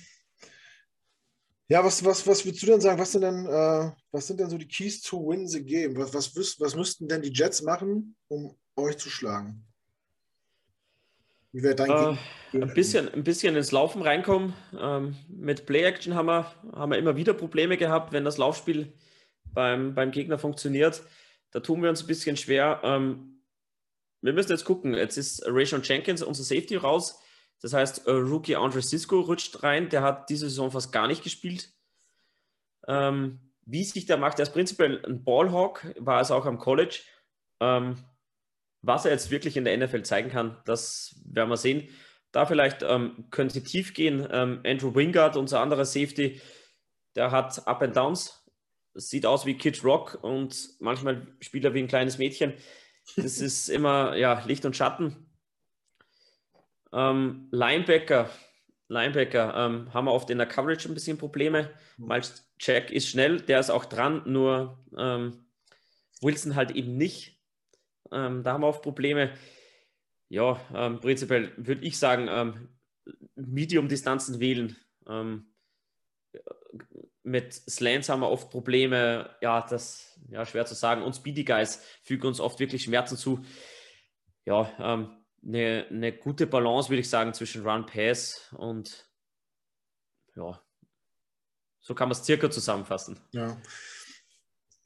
ja, was, was, was würdest du denn sagen? Was sind denn, äh, was sind denn so die Keys to win the game? Was, was, was müssten denn die Jets machen, um euch zu schlagen? Wie wäre dein äh, ein, bisschen, ein bisschen ins Laufen reinkommen. Ähm, mit Play-Action haben wir, haben wir immer wieder Probleme gehabt, wenn das Laufspiel beim, beim Gegner funktioniert. Da tun wir uns ein bisschen schwer. Ähm, wir müssen jetzt gucken. Jetzt ist Rayshon Jenkins, unser Safety, raus. Das heißt, äh, Rookie Andre Cisco rutscht rein. Der hat diese Saison fast gar nicht gespielt. Ähm, wie sich der macht, der ist prinzipiell ein Ballhawk, war es auch am College. Ähm, was er jetzt wirklich in der NFL zeigen kann, das werden wir sehen. Da vielleicht ähm, können sie tief gehen. Ähm, Andrew Wingard, unser anderer Safety, der hat Up and Downs. Sieht aus wie Kid Rock und manchmal spielt er wie ein kleines Mädchen. Das ist immer ja, Licht und Schatten. Ähm, Linebacker, Linebacker ähm, haben wir oft in der Coverage ein bisschen Probleme. Miles. Jack ist schnell, der ist auch dran, nur ähm, Wilson halt eben nicht. Ähm, da haben wir oft Probleme. Ja, ähm, prinzipiell würde ich sagen, ähm, Medium-Distanzen wählen. Ähm, mit Slants haben wir oft Probleme. Ja, das ja schwer zu sagen. Und Speedy Guys fügen uns oft wirklich Schmerzen zu. Ja, ähm, eine, eine gute Balance, würde ich sagen, zwischen Run, Pass und ja, so kann man es circa zusammenfassen. Ja.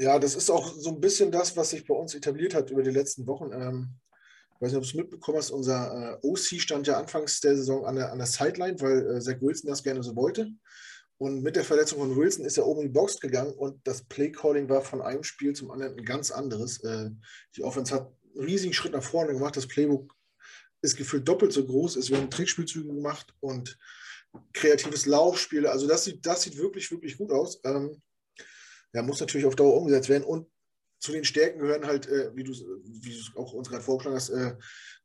Ja, das ist auch so ein bisschen das, was sich bei uns etabliert hat über die letzten Wochen. Ähm, ich weiß nicht, ob du es mitbekommen hast, unser äh, OC stand ja anfangs der Saison an der, an der Sideline, weil äh, Zach Wilson das gerne so wollte. Und mit der Verletzung von Wilson ist er oben in die Box gegangen und das Play-Calling war von einem Spiel zum anderen ein ganz anderes. Äh, die Offense hat einen riesigen Schritt nach vorne gemacht. Das Playbook ist gefühlt doppelt so groß. Es werden Trickspielzüge gemacht und kreatives Laufspiel. Also das sieht, das sieht wirklich, wirklich gut aus. Ähm, ja, muss natürlich auf Dauer umgesetzt werden. Und zu den Stärken gehören halt, äh, wie du es auch uns gerade vorgeschlagen hast, äh,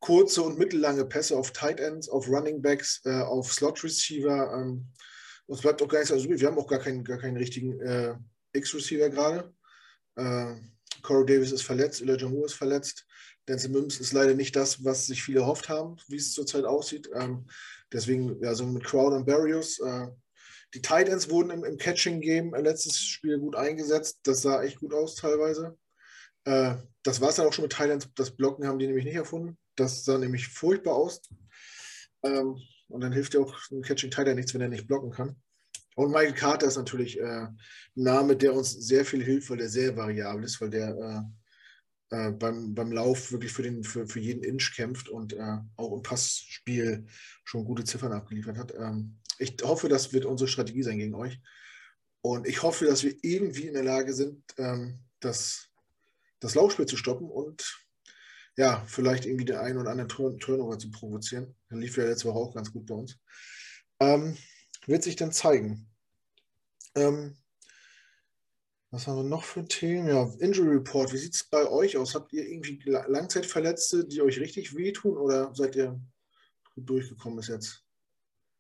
kurze und mittellange Pässe auf Tight Ends, auf Running Backs, äh, auf Slot Receiver. Ähm, uns bleibt auch gar nichts also Wir haben auch gar keinen, gar keinen richtigen äh, X-Receiver gerade. Äh, Corey Davis ist verletzt, Elijah Moore ist verletzt. Denzel Mims ist leider nicht das, was sich viele erhofft haben, wie es zurzeit aussieht. Ähm, deswegen, ja, so mit Crowd und Barrios. Äh, die Titans wurden im, im Catching-Game letztes Spiel gut eingesetzt. Das sah echt gut aus teilweise. Äh, das war es dann auch schon mit Titans. Das Blocken haben die nämlich nicht erfunden. Das sah nämlich furchtbar aus. Ähm, und dann hilft ja auch ein Catching Titan nichts, wenn er nicht blocken kann. Und Michael Carter ist natürlich äh, ein Name, der uns sehr viel hilft, weil der sehr variabel ist, weil der äh, äh, beim, beim Lauf wirklich für, den, für, für jeden Inch kämpft und äh, auch im Passspiel schon gute Ziffern abgeliefert hat. Ähm, ich hoffe, das wird unsere Strategie sein gegen euch. Und ich hoffe, dass wir irgendwie in der Lage sind, ähm, das, das Laufspiel zu stoppen und ja, vielleicht irgendwie den einen oder anderen Turn Turnover zu provozieren. Dann lief ja letzte Woche auch ganz gut bei uns. Ähm, wird sich dann zeigen. Ähm, was haben wir noch für Themen? Ja, Injury Report. Wie sieht es bei euch aus? Habt ihr irgendwie Langzeitverletzte, die euch richtig wehtun oder seid ihr gut durchgekommen bis jetzt?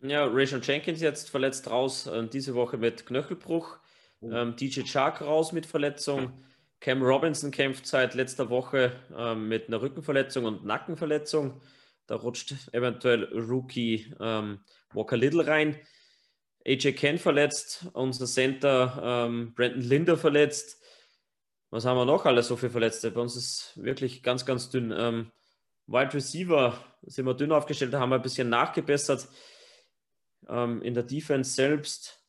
Ja, Rachel Jenkins jetzt verletzt raus, äh, diese Woche mit Knöchelbruch. Oh. Ähm, DJ Chark raus mit Verletzung. Cam Robinson kämpft seit letzter Woche ähm, mit einer Rückenverletzung und Nackenverletzung. Da rutscht eventuell Rookie ähm, Walker Little rein. AJ Ken verletzt, unser Center ähm, Brandon Linder verletzt. Was haben wir noch alles so für Verletzte? Bei uns ist wirklich ganz, ganz dünn. Ähm, Wide Receiver sind wir dünn aufgestellt, da haben wir ein bisschen nachgebessert. Ähm, in der Defense selbst,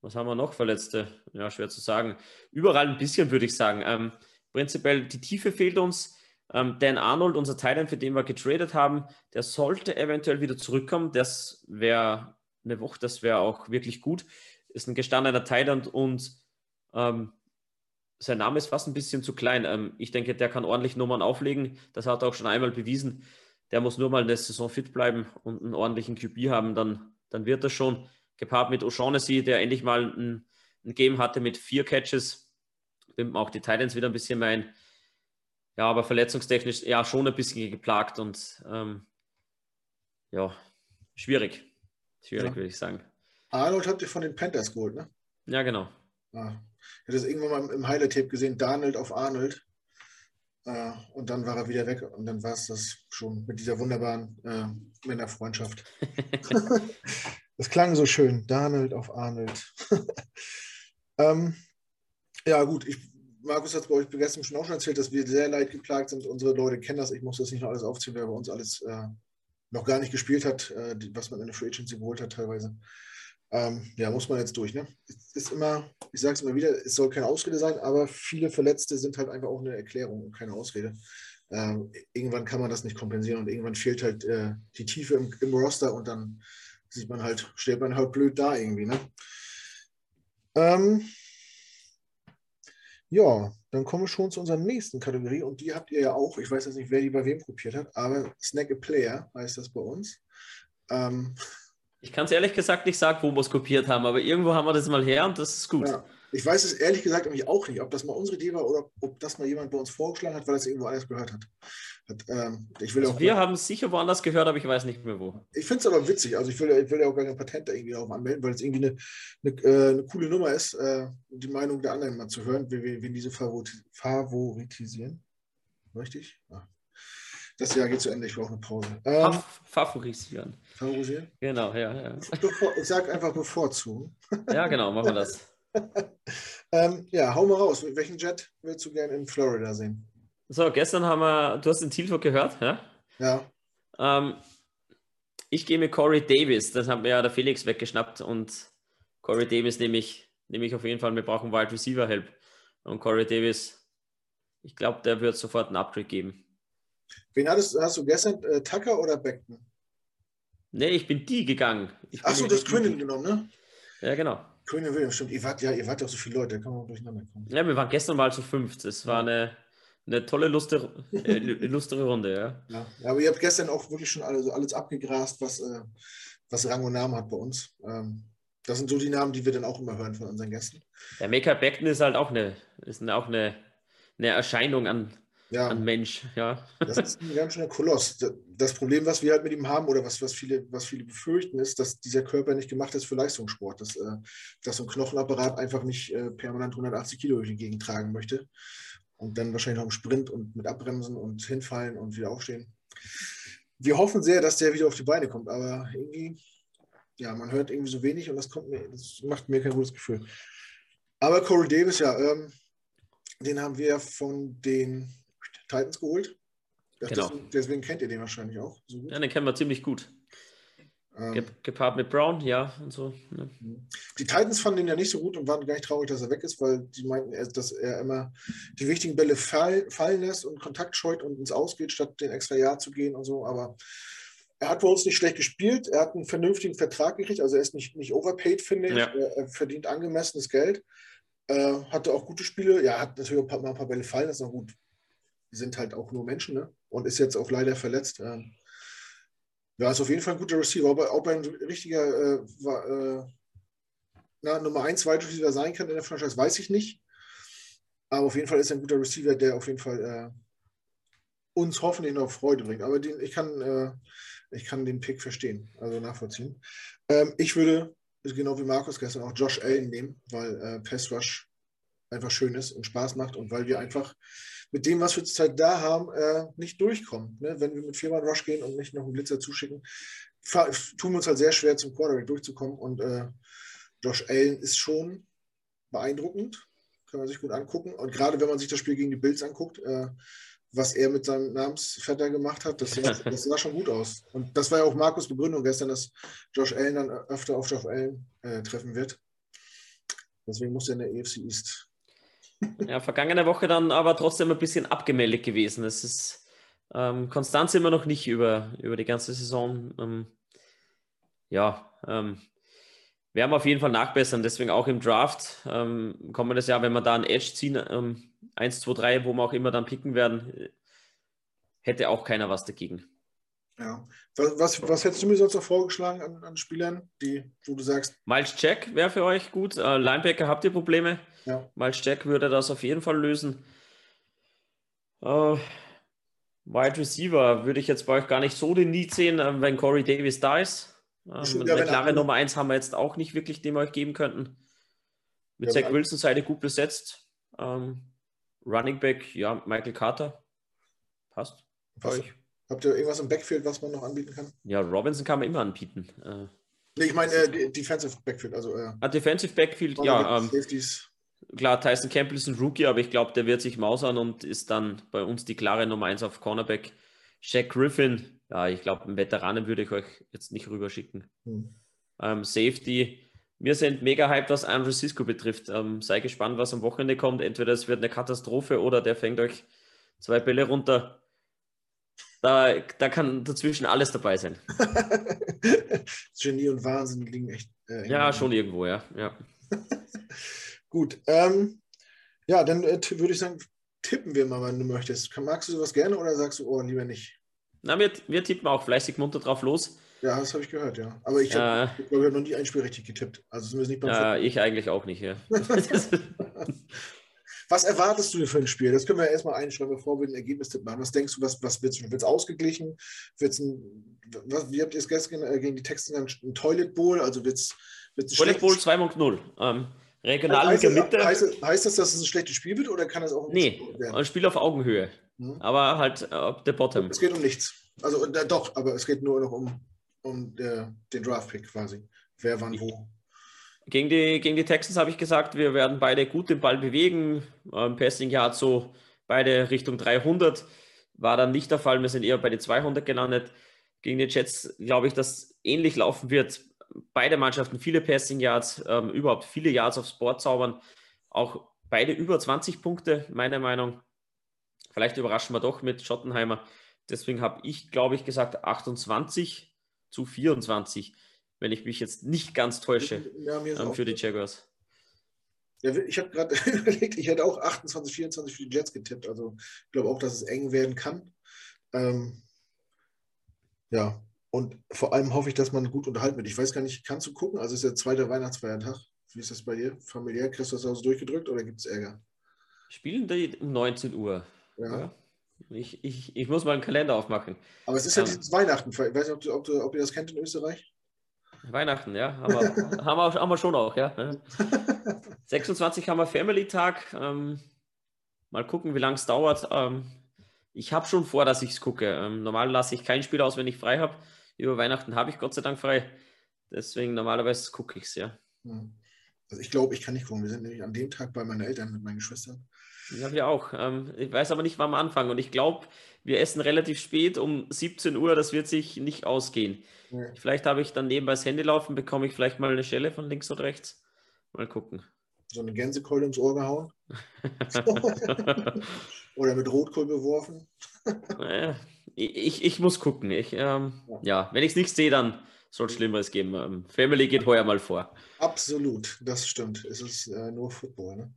was haben wir noch Verletzte? Ja, schwer zu sagen. Überall ein bisschen, würde ich sagen. Ähm, prinzipiell die Tiefe fehlt uns. Ähm, Dan Arnold, unser Thailand, für den wir getradet haben, der sollte eventuell wieder zurückkommen. Das wäre eine Woche, das wäre auch wirklich gut. Ist ein gestandener Thailand und ähm, sein Name ist fast ein bisschen zu klein. Ähm, ich denke, der kann ordentlich Nummern auflegen. Das hat er auch schon einmal bewiesen. Der muss nur mal eine Saison fit bleiben und einen ordentlichen QB haben, dann, dann wird er schon. Gepaart mit O'Shaughnessy, der endlich mal ein, ein Game hatte mit vier Catches, binden auch die Titans wieder ein bisschen mein, ja, aber verletzungstechnisch ja schon ein bisschen geplagt und ähm, ja, schwierig. Schwierig, ja. würde ich sagen. Arnold habt ihr von den Panthers geholt, ne? Ja, genau. Ah. Ich hatte das irgendwann mal im Highlight-Tape gesehen, Darnold auf Arnold. Äh, und dann war er wieder weg und dann war es das schon mit dieser wunderbaren äh, Männerfreundschaft. das klang so schön, Darnold auf Arnold. ähm, ja, gut, ich, Markus hat es bei euch gestern schon auch schon erzählt, dass wir sehr leid geplagt sind. Unsere Leute kennen das. Ich muss das nicht noch alles aufziehen, wer bei uns alles äh, noch gar nicht gespielt hat, äh, was man in der Free Agency geholt hat teilweise. Ähm, ja, muss man jetzt durch. Ne? Es ist immer, ich sage es immer wieder, es soll keine Ausrede sein, aber viele Verletzte sind halt einfach auch eine Erklärung und keine Ausrede. Ähm, irgendwann kann man das nicht kompensieren und irgendwann fehlt halt äh, die Tiefe im, im, Roster und dann sieht man halt, stellt man halt blöd da irgendwie. Ne? Ähm, ja, dann kommen wir schon zu unserer nächsten Kategorie und die habt ihr ja auch. Ich weiß jetzt nicht, wer die bei wem kopiert hat, aber Snack a Player heißt das bei uns. Ähm, ich kann es ehrlich gesagt nicht sagen, wo wir es kopiert haben, aber irgendwo haben wir das mal her und das ist gut. Ja, ich weiß es ehrlich gesagt nämlich auch nicht, ob das mal unsere Idee war oder ob das mal jemand bei uns vorgeschlagen hat, weil es irgendwo alles gehört hat. hat ähm, ich will also auch wir haben es sicher woanders gehört, aber ich weiß nicht mehr wo. Ich finde es aber witzig. Also ich will, ich will ja auch gar kein Patent da irgendwie darauf anmelden, weil es irgendwie eine, eine, äh, eine, coole Nummer ist, äh, die Meinung der anderen mal zu hören, wie wir diese favoritisieren. Richtig? Ja. Das Jahr geht zu Ende, ich brauche eine Pause. Ähm, favorisieren. Favorisieren? Genau, ja. ja. Bevor, ich sage einfach bevorzugen. Ja, genau, machen wir das. ähm, ja, hau mal raus. Welchen Jet willst du gerne in Florida sehen? So, gestern haben wir, du hast den Tilford gehört, ja? Ja. Ähm, ich gehe mit Corey Davis, das hat mir ja der Felix weggeschnappt und Corey Davis nehme ich, nehme ich auf jeden Fall, wir brauchen Wide Receiver Help. Und Corey Davis, ich glaube, der wird sofort einen Upgrade geben. Wen hattest, hast du gestern? Äh, Tucker oder Beckton? Nee, ich bin die gegangen. Achso, du hast Quinn genommen, ne? Ja, genau. Quinn Williams, stimmt. Ihr wart ja, ihr wart doch so viele Leute, da kann man durcheinander kommen. Ja, wir waren gestern mal zu fünft. Das war eine, eine tolle, lustige, äh, lustige Runde, ja. ja. Aber ihr habt gestern auch wirklich schon alles, alles abgegrast, was, äh, was Rang und Namen hat bei uns. Ähm, das sind so die Namen, die wir dann auch immer hören von unseren Gästen. Der Maker Beckton ist halt auch eine, ist auch eine, eine Erscheinung an, ja. an Mensch. Ja. Das ist ein ganz schöner Koloss. Das Problem, was wir halt mit ihm haben oder was, was, viele, was viele befürchten, ist, dass dieser Körper nicht gemacht ist für Leistungssport. Dass, äh, dass so ein Knochenapparat einfach nicht äh, permanent 180 Kilo durch die Gegend tragen möchte. Und dann wahrscheinlich noch im Sprint und mit Abbremsen und hinfallen und wieder aufstehen. Wir hoffen sehr, dass der wieder auf die Beine kommt, aber irgendwie, ja, man hört irgendwie so wenig und das, kommt mir, das macht mir kein gutes Gefühl. Aber Corey Davis, ja, ähm, den haben wir von den Titans geholt. Genau. Deswegen, deswegen, kennt ihr den wahrscheinlich auch. So ja, den kennen wir ziemlich gut. Ähm, gepaart mit Brown, ja, und so. Ne? Die Titans fanden ihn ja nicht so gut und waren gar nicht traurig, dass er weg ist, weil die meinten, dass er immer die wichtigen Bälle fall, fallen lässt und Kontakt scheut und ins Ausgeht, statt den extra Jahr zu gehen und so. Aber er hat bei uns nicht schlecht gespielt. Er hat einen vernünftigen Vertrag gekriegt. Also er ist nicht, nicht overpaid, finde ich. Ja. Er, er, verdient angemessenes Geld. Äh, hatte auch gute Spiele. Ja, hat natürlich auch mal ein paar Bälle fallen, das ist noch gut sind halt auch nur Menschen ne? und ist jetzt auch leider verletzt. Ähm, ja, ist auf jeden Fall ein guter Receiver. Ob er, ob er ein richtiger äh, war, äh, na, Nummer 1 Wide Receiver sein kann in der Franchise, weiß ich nicht. Aber auf jeden Fall ist er ein guter Receiver, der auf jeden Fall äh, uns hoffentlich noch Freude bringt. Aber den, ich, kann, äh, ich kann den Pick verstehen, also nachvollziehen. Ähm, ich würde, genau wie Markus gestern, auch Josh Allen nehmen, weil äh, Pass Rush einfach schön ist und Spaß macht und weil wir einfach mit dem, was wir zurzeit da haben, äh, nicht durchkommen. Ne? Wenn wir mit viermal Rush gehen und nicht noch einen Blitzer zuschicken, tun wir uns halt sehr schwer, zum Quarterback durchzukommen. Und äh, Josh Allen ist schon beeindruckend, kann man sich gut angucken. Und gerade wenn man sich das Spiel gegen die Bills anguckt, äh, was er mit seinem Namensvetter gemacht hat, das sah, das sah, schon gut aus. Und das war ja auch Markus Begründung gestern, dass Josh Allen dann öfter auf Josh Allen äh, treffen wird. Deswegen muss er in der EFC East ja, vergangene Woche dann aber trotzdem ein bisschen abgemeldet gewesen. Es ist ähm, Konstanz immer noch nicht über, über die ganze Saison. Ähm, ja, ähm, werden wir auf jeden Fall nachbessern. Deswegen auch im Draft ähm, kommendes Jahr, wenn wir da ein Edge ziehen, ähm, 1, 2, 3, wo wir auch immer dann picken werden, hätte auch keiner was dagegen. Ja. Was, was, was, hättest du mir sonst noch vorgeschlagen an, an Spielern, die, wo du sagst? Miles Jack wäre für euch gut. Äh, Linebacker habt ihr Probleme? Ja. Miles Jack würde das auf jeden Fall lösen. Uh, Wide Receiver würde ich jetzt bei euch gar nicht so den Need sehen, ähm, wenn Corey Davis da ist. Ähm, eine klare Nummer 1 haben wir jetzt auch nicht wirklich, den wir euch geben könnten. Mit ja, Zach Wilson Seite gut besetzt. Ähm, Running Back, ja, Michael Carter. Passt. Passt. Habt ihr irgendwas im Backfield, was man noch anbieten kann? Ja, Robinson kann man immer anbieten. Äh, nee, ich meine äh, Defensive Backfield. Also, äh, ah, Defensive Backfield, ja. Ähm, klar, Tyson Campbell ist ein Rookie, aber ich glaube, der wird sich mausern und ist dann bei uns die klare Nummer 1 auf Cornerback. Shaq Griffin, ja, ich glaube, einen Veteranen würde ich euch jetzt nicht rüberschicken. Hm. Ähm, Safety, wir sind mega hyped, was Andrew Cisco betrifft. Ähm, sei gespannt, was am Wochenende kommt. Entweder es wird eine Katastrophe oder der fängt euch zwei Bälle runter. Da, da kann dazwischen alles dabei sein. Genie und Wahnsinn liegen echt. Äh, ja, schon irgendwo, ja. ja. Gut. Ähm, ja, dann äh, würde ich sagen, tippen wir mal, wenn du möchtest. Magst du sowas gerne oder sagst du, oh, lieber nicht? Na, wir, wir tippen auch fleißig munter drauf los. Ja, das habe ich gehört, ja. Aber ich habe, äh, glaube, ich noch nie ein Spiel richtig getippt. Also zumindest nicht beim Ja, Football. ich eigentlich auch nicht, ja. was erwartest du für ein Spiel? Das können wir ja erstmal einschreiben, bevor wir den Ergebnistipp machen. Was denkst du, was, was wird es ausgeglichen? Wird's ein, was, wie habt ihr es gestern äh, gegen die Texten genannt? Ein Toilet Bowl? Also wird es ein Toilet Bowl 2.0. Ähm, Regionalliga Mitte. Heißt, heißt, das, dass es ein schlechtes Spiel wird oder kann es auch ein Nee, ein Spiel auf Augenhöhe. Hm. Aber halt uh, der Bottom. Es geht um nichts. Also äh, doch, aber es geht nur noch um um der, den Draft-Pick quasi. Wer wann wo. Gegen die, gegen die Texans habe ich gesagt, wir werden beide gut den Ball bewegen. Ähm, Passing Yard so beide Richtung 300. War dann nicht der Fall. Wir sind eher bei den 200 gelandet. Gegen die Jets glaube ich, dass ähnlich laufen wird. Beide Mannschaften viele Passing Yards, ähm, überhaupt viele Yards aufs Board zaubern. Auch beide über 20 Punkte, meiner Meinung. Vielleicht überraschen wir doch mit Schottenheimer. Deswegen habe ich, glaube ich, gesagt 28 zu 24, wenn ich mich jetzt nicht ganz täusche, ja, ähm, für die Jaguars. Ja, ich habe gerade überlegt, ich hätte auch 28, 24 für die Jets getippt. Also ich glaube auch, dass es eng werden kann. Ähm, ja, und vor allem hoffe ich, dass man gut unterhalten wird. Ich weiß gar nicht, kannst du gucken? Also es ist der zweite Weihnachtsfeiertag. Wie ist das bei dir? Familiär? Kriegst du das aus durchgedrückt oder gibt es Ärger? Spielen die um 19 Uhr. Ja. ja. Ich, ich, ich muss mal einen Kalender aufmachen. Aber es ist ja ähm, Weihnachten. Ich weiß nicht, ob, du, ob, du, ob ihr das kennt in Österreich. Weihnachten, ja. Haben wir, haben wir, haben wir schon auch, ja. 26 haben wir Family-Tag. Ähm, mal gucken, wie lange es dauert. Ähm, ich habe schon vor, dass ich es gucke. Ähm, normal lasse ich kein Spiel aus, wenn ich frei habe. Über Weihnachten habe ich Gott sei Dank frei. Deswegen normalerweise gucke ich es, ja. Also ich glaube, ich kann nicht gucken. Wir sind nämlich an dem Tag bei meinen Eltern mit meinen Geschwistern. Ja, wir auch. Ähm, ich weiß aber nicht, wann wir anfangen. Und ich glaube, wir essen relativ spät um 17 Uhr. Das wird sich nicht ausgehen. Ja. Vielleicht habe ich dann nebenbei das Handy laufen, bekomme ich vielleicht mal eine Schelle von links oder rechts. Mal gucken. So eine Gänsekeule ins Ohr gehauen? oder mit Rotkohl beworfen? Ich, ich muss gucken. Ich, ähm, ja. wenn ich es nicht sehe, dann soll es Schlimmeres geben. Ähm, Family geht heuer mal vor. Absolut, das stimmt. Es ist äh, nur Football. Ne?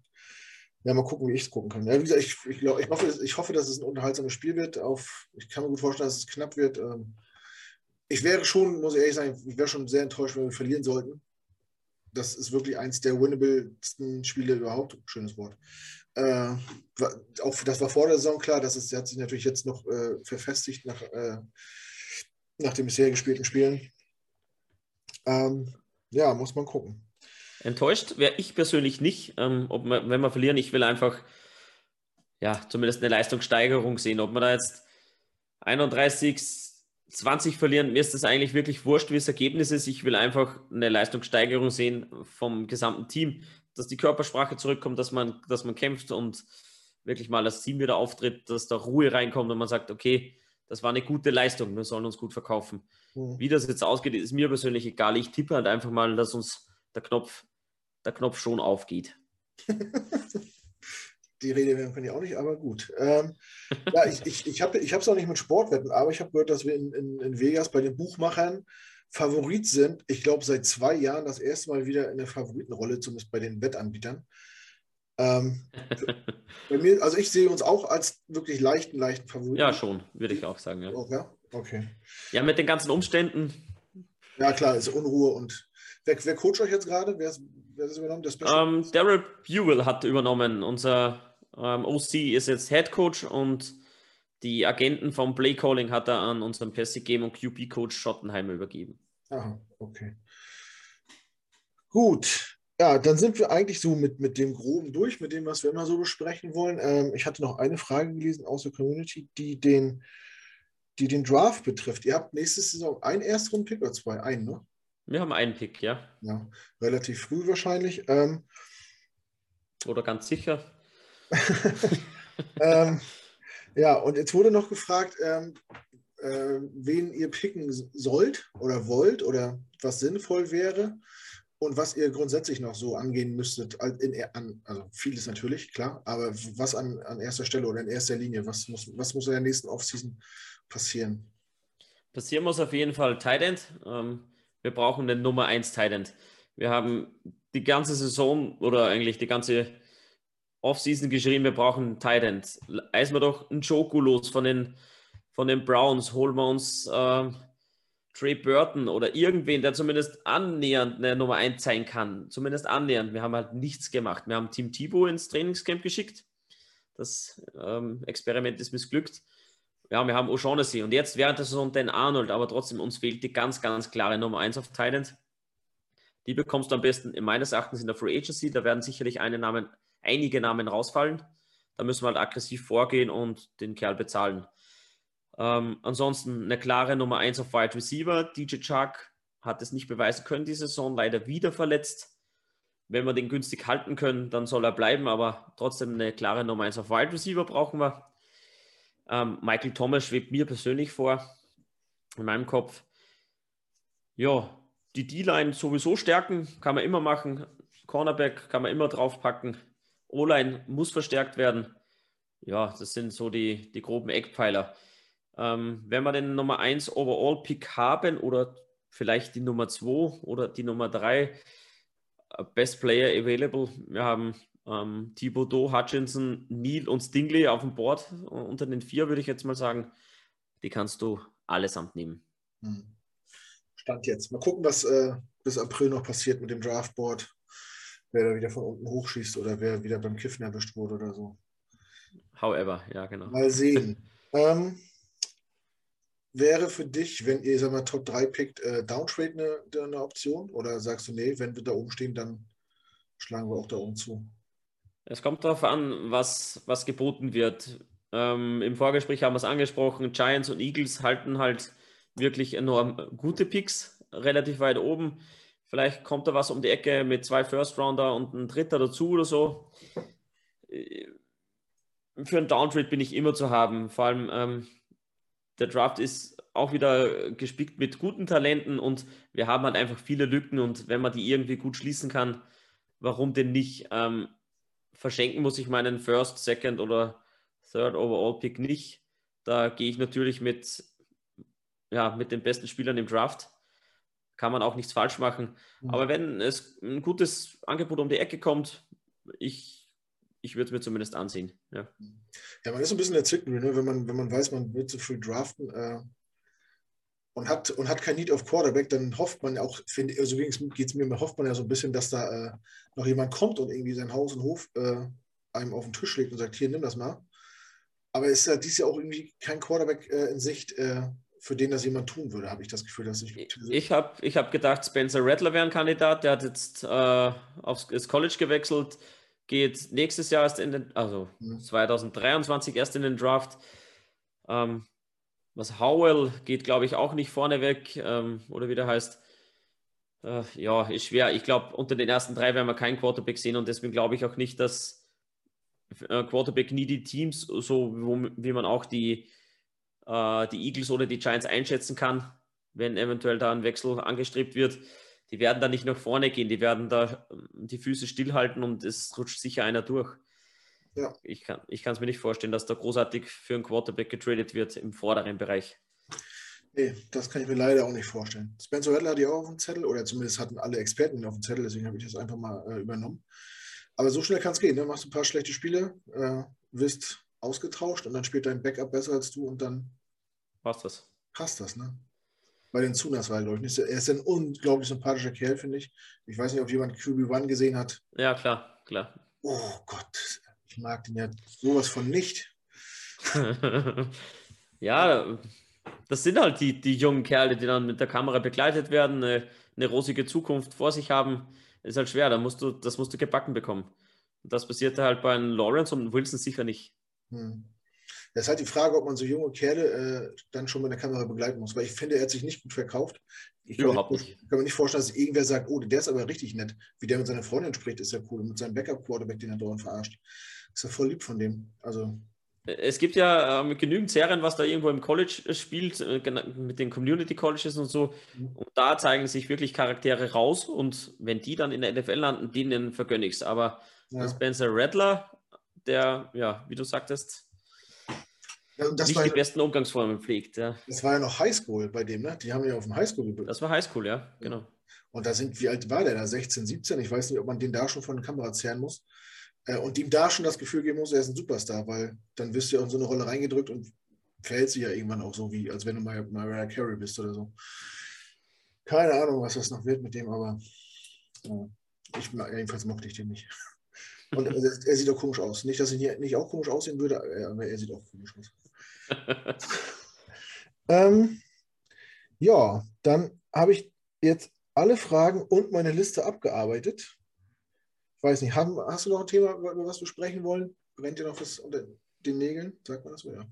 Ja, mal gucken, wie ich es gucken kann. Ja, wie gesagt, ich, ich, glaub, ich, hoffe, ich hoffe, dass es ein unterhaltsames Spiel wird. Auf, ich kann mir gut vorstellen, dass es knapp wird. Ähm, ich wäre schon, muss ich ehrlich sagen, ich wäre schon sehr enttäuscht, wenn wir verlieren sollten. Das ist wirklich eins der winnablesten Spiele überhaupt. Schönes Wort. Äh, auch das war vor der Saison klar, das hat sich natürlich jetzt noch äh, verfestigt nach, äh, nach den bisher gespielten Spielen. Ähm, ja, muss man gucken. Enttäuscht wäre ich persönlich nicht, ähm, ob wir, wenn wir verlieren. Ich will einfach ja, zumindest eine Leistungssteigerung sehen. Ob wir da jetzt 31, 20 verlieren, mir ist das eigentlich wirklich wurscht, wie das Ergebnis ist. Ich will einfach eine Leistungssteigerung sehen vom gesamten Team, dass die Körpersprache zurückkommt, dass man, dass man kämpft und wirklich mal das Team wieder auftritt, dass da Ruhe reinkommt und man sagt, okay, das war eine gute Leistung, wir sollen uns gut verkaufen. Mhm. Wie das jetzt ausgeht, ist mir persönlich egal. Ich tippe halt einfach mal, dass uns der Knopf der Knopf schon aufgeht. Die Rede werden wir auch nicht, aber gut. Ähm, ja, ich, ich, ich habe es auch nicht mit Sportwetten, aber ich habe gehört, dass wir in, in, in Vegas bei den Buchmachern Favorit sind. Ich glaube, seit zwei Jahren das erste Mal wieder in der Favoritenrolle, zumindest bei den Wettanbietern. Ähm, bei mir, also ich sehe uns auch als wirklich leichten, leichten Favoriten. Ja, schon, würde ich auch sagen. Ja. Ja? Okay. Ja, mit den ganzen Umständen. Ja, klar, ist Unruhe und wer, wer coacht euch jetzt gerade? Wer, wer ist übernommen? Um, ähm, Daryl Buell hat übernommen, unser Ähm, OC ist jetzt Head Coach und die Agenten vom Play Calling hat er an unseren Passing Game und QB Coach Schottenheimer übergeben. Aha, okay. Gut. Ja, dann sind wir eigentlich so mit, mit dem Groben durch, mit dem, was wir immer so besprechen wollen. Ähm, ich hatte noch eine Frage gelesen aus der Community, die den, die den Draft betrifft. Ihr habt nächste Saison einen Erstrunden-Pick oder zwei? Einen, ne? Wir haben einen Pick, ja. Ja, relativ früh wahrscheinlich. Ähm, oder ganz sicher. ähm, ja, und jetzt wurde noch gefragt, ähm, äh, wen ihr picken sollt oder wollt oder was sinnvoll wäre und was ihr grundsätzlich noch so angehen müsstet. In, an, also vieles natürlich, klar, aber was an, an erster Stelle oder in erster Linie, was muss, was muss in der nächsten Offseason passieren? Passieren muss auf jeden Fall Tight ähm, wir brauchen den Nummer 1 Tight Wir haben die ganze Saison oder eigentlich die ganze Offseason geschrieben, wir brauchen Tight End. Eisen wir doch einen Joku los von den, von den Browns, holen wir uns äh, Trey Burton oder irgendwen, der zumindest annähernd eine Nummer 1 sein kann. Zumindest annähernd. Wir haben halt nichts gemacht. Wir haben Team Thibaut ins Trainingscamp geschickt. Das ähm, Experiment ist missglückt. Ja, wir haben O'Shaughnessy und jetzt während der Saison den Arnold, aber trotzdem uns fehlt die ganz, ganz klare Nummer 1 auf Thailand. Die bekommst du am besten meines Erachtens in der Free Agency. Da werden sicherlich eine Namen einige Namen rausfallen. Da müssen wir halt aggressiv vorgehen und den Kerl bezahlen. Ähm, ansonsten eine klare Nummer 1 auf Wide Receiver. DJ Chuck hat es nicht beweisen können, die Saison leider wieder verletzt. Wenn wir den günstig halten können, dann soll er bleiben, aber trotzdem eine klare Nummer 1 auf Wide Receiver brauchen wir. Ähm, Michael Thomas schwebt mir persönlich vor, in meinem Kopf. Ja, die D-Line sowieso stärken, kann man immer machen. Cornerback kann man immer draufpacken. O-Line muss verstärkt werden. Ja, das sind so die, die groben Eckpfeiler. Ähm, wenn wir den Nummer 1 Overall-Pick haben oder vielleicht die Nummer 2 oder die Nummer 3, äh, Best Player Available, wir haben ähm, Thibodeau, Hutchinson, Neil und Stingley auf dem Board. Unter den vier würde ich jetzt mal sagen, die kannst du allesamt nehmen. Hm. Stand jetzt. Mal gucken, was äh, bis April noch passiert mit dem Draftboard wer da wieder von unten hochschießt oder wer wieder beim Kiffen erwischt wurde oder so. However, ja, genau. Mal sehen. ähm, wäre für dich, wenn ihr, sag mal, Top 3 pickt, äh, Downtrade eine, eine Option? Oder sagst du, nee, wenn wir da oben stehen, dann schlagen wir auch da oben zu? Es kommt darauf an, was, was geboten wird. Ähm, Im Vorgespräch haben wir es angesprochen, Giants und Eagles halten halt wirklich enorm gute Picks, relativ weit oben. Vielleicht kommt da was um die Ecke mit zwei First Rounder und ein Dritter dazu oder so. Für einen Downtrade bin ich immer zu haben. Vor allem ähm, der Draft ist auch wieder gespickt mit guten Talenten und wir haben halt einfach viele Lücken und wenn man die irgendwie gut schließen kann, warum denn nicht? Ähm, verschenken muss ich meinen First, Second oder Third Overall Pick nicht. Da gehe ich natürlich mit, ja, mit den besten Spielern im Draft kann man auch nichts falsch machen. Mhm. Aber wenn es ein gutes Angebot um die Ecke kommt, ich, ich würde es mir zumindest ansehen. Ja. ja, man ist ein bisschen der Zwickmühle, ne? wenn, man, wenn man weiß, man wird zu früh draften äh, und, hat, und hat kein Need auf Quarterback, dann hofft man auch, finde also geht es mir, hofft man ja so ein bisschen, dass da äh, noch jemand kommt und irgendwie sein Haus und Hof äh, einem auf den Tisch legt und sagt, hier, nimm das mal. Aber es ist ja dies Jahr auch irgendwie kein Quarterback äh, in Sicht, äh, für den das jemand tun würde, habe ich das Gefühl, dass ich. Ich habe ich hab gedacht, Spencer Rattler wäre ein Kandidat, der hat jetzt äh, aufs College gewechselt, geht nächstes Jahr erst in den, also mhm. 2023 erst in den Draft. Ähm, was Howell geht, glaube ich, auch nicht vorne weg, ähm, oder wie der heißt. Äh, ja, ist schwer. Ich glaube, unter den ersten drei werden wir keinen Quarterback sehen und deswegen glaube ich auch nicht, dass äh, Quarterback nie die Teams, so wo, wie man auch die äh, die Eagles oder die Giants einschätzen kann, wenn eventuell da ein Wechsel angestrebt wird. Die werden da nicht nach vorne gehen, die werden da ähm, die Füße stillhalten und es rutscht sicher einer durch. Ja. Ich kann es mir nicht vorstellen, dass da großartig für einen Quarterback getradet wird im vorderen Bereich. Nee, das kann ich mir leider auch nicht vorstellen. Spencer Rattler hat die auch auf dem Zettel, oder zumindest hatten alle Experten ihn auf dem Zettel, deswegen habe ich das einfach mal äh, übernommen. Aber so schnell kann es gehen. Ne? Machst ein paar schlechte Spiele, äh, wirst ausgetauscht und dann spielt dein Backup besser als du und dann passt das. Passt das, ne? Bei den Zunas war er, glaube ich, nicht. Er ist ein unglaublich sympathischer Kerl, finde ich. Ich weiß nicht, ob jemand QB1 gesehen hat. Ja, klar, klar. Oh Gott. Ich mag den ja sowas von nicht. ja, das sind halt die, die jungen Kerle, die dann mit der Kamera begleitet werden, eine, eine rosige Zukunft vor sich haben. Ist halt schwer, da musst du, das musst du gebacken bekommen. Das passierte halt bei Lawrence und Wilson sicher nicht. Hm. Das ist halt die Frage, ob man so junge Kerle äh, dann schon mit der Kamera begleiten muss, weil ich finde, er hat sich nicht gut verkauft. Ich Überhaupt nicht. Ich kann mir nicht vorstellen, dass irgendwer sagt, oh, der ist aber richtig nett. Wie der mit seiner Freundin spricht, ist ja cool. Und mit seinem Backup-Quarterback, den er dauernd verarscht. Ist ja voll lieb von dem. Also. Es gibt ja ähm, genügend Serien, was da irgendwo im College äh, spielt, äh, mit den Community Colleges und so. Mhm. Und da zeigen sich wirklich Charaktere raus. Und wenn die dann in der NFL landen, denen vergönne ich es. Aber ja. Spencer Rattler, der, ja, wie du sagtest, ja, nicht die ja, besten Umgangsformen pflegt. Ja. Das war ja noch Highschool bei dem, ne? Die haben ja auf dem Highschool gebildet. Das war Highschool, ja, genau. Und da sind, wie alt war der da? 16, 17? Ich weiß nicht, ob man den da schon von der Kamera zehren muss. Äh, und ihm da schon das Gefühl geben muss, er ist ein Superstar, weil dann wirst du ja in so eine Rolle reingedrückt und verhält sich ja irgendwann auch so, wie als wenn du mal Mariah Carey bist oder so. Keine Ahnung, was das noch wird mit dem, aber äh, ich, jedenfalls mochte ich den nicht. Und er, er, sieht auch komisch aus. Nicht, dass ich nicht auch komisch aussehen würde, aber er sieht auch komisch aus. ähm, ja, dann habe ich jetzt alle Fragen und meine Liste abgearbeitet. Ich weiß nicht, haben, hast du noch ein Thema, über was wir sprechen wollen? Brennt dir noch was unter den Nägeln? Sagt man das so, ja.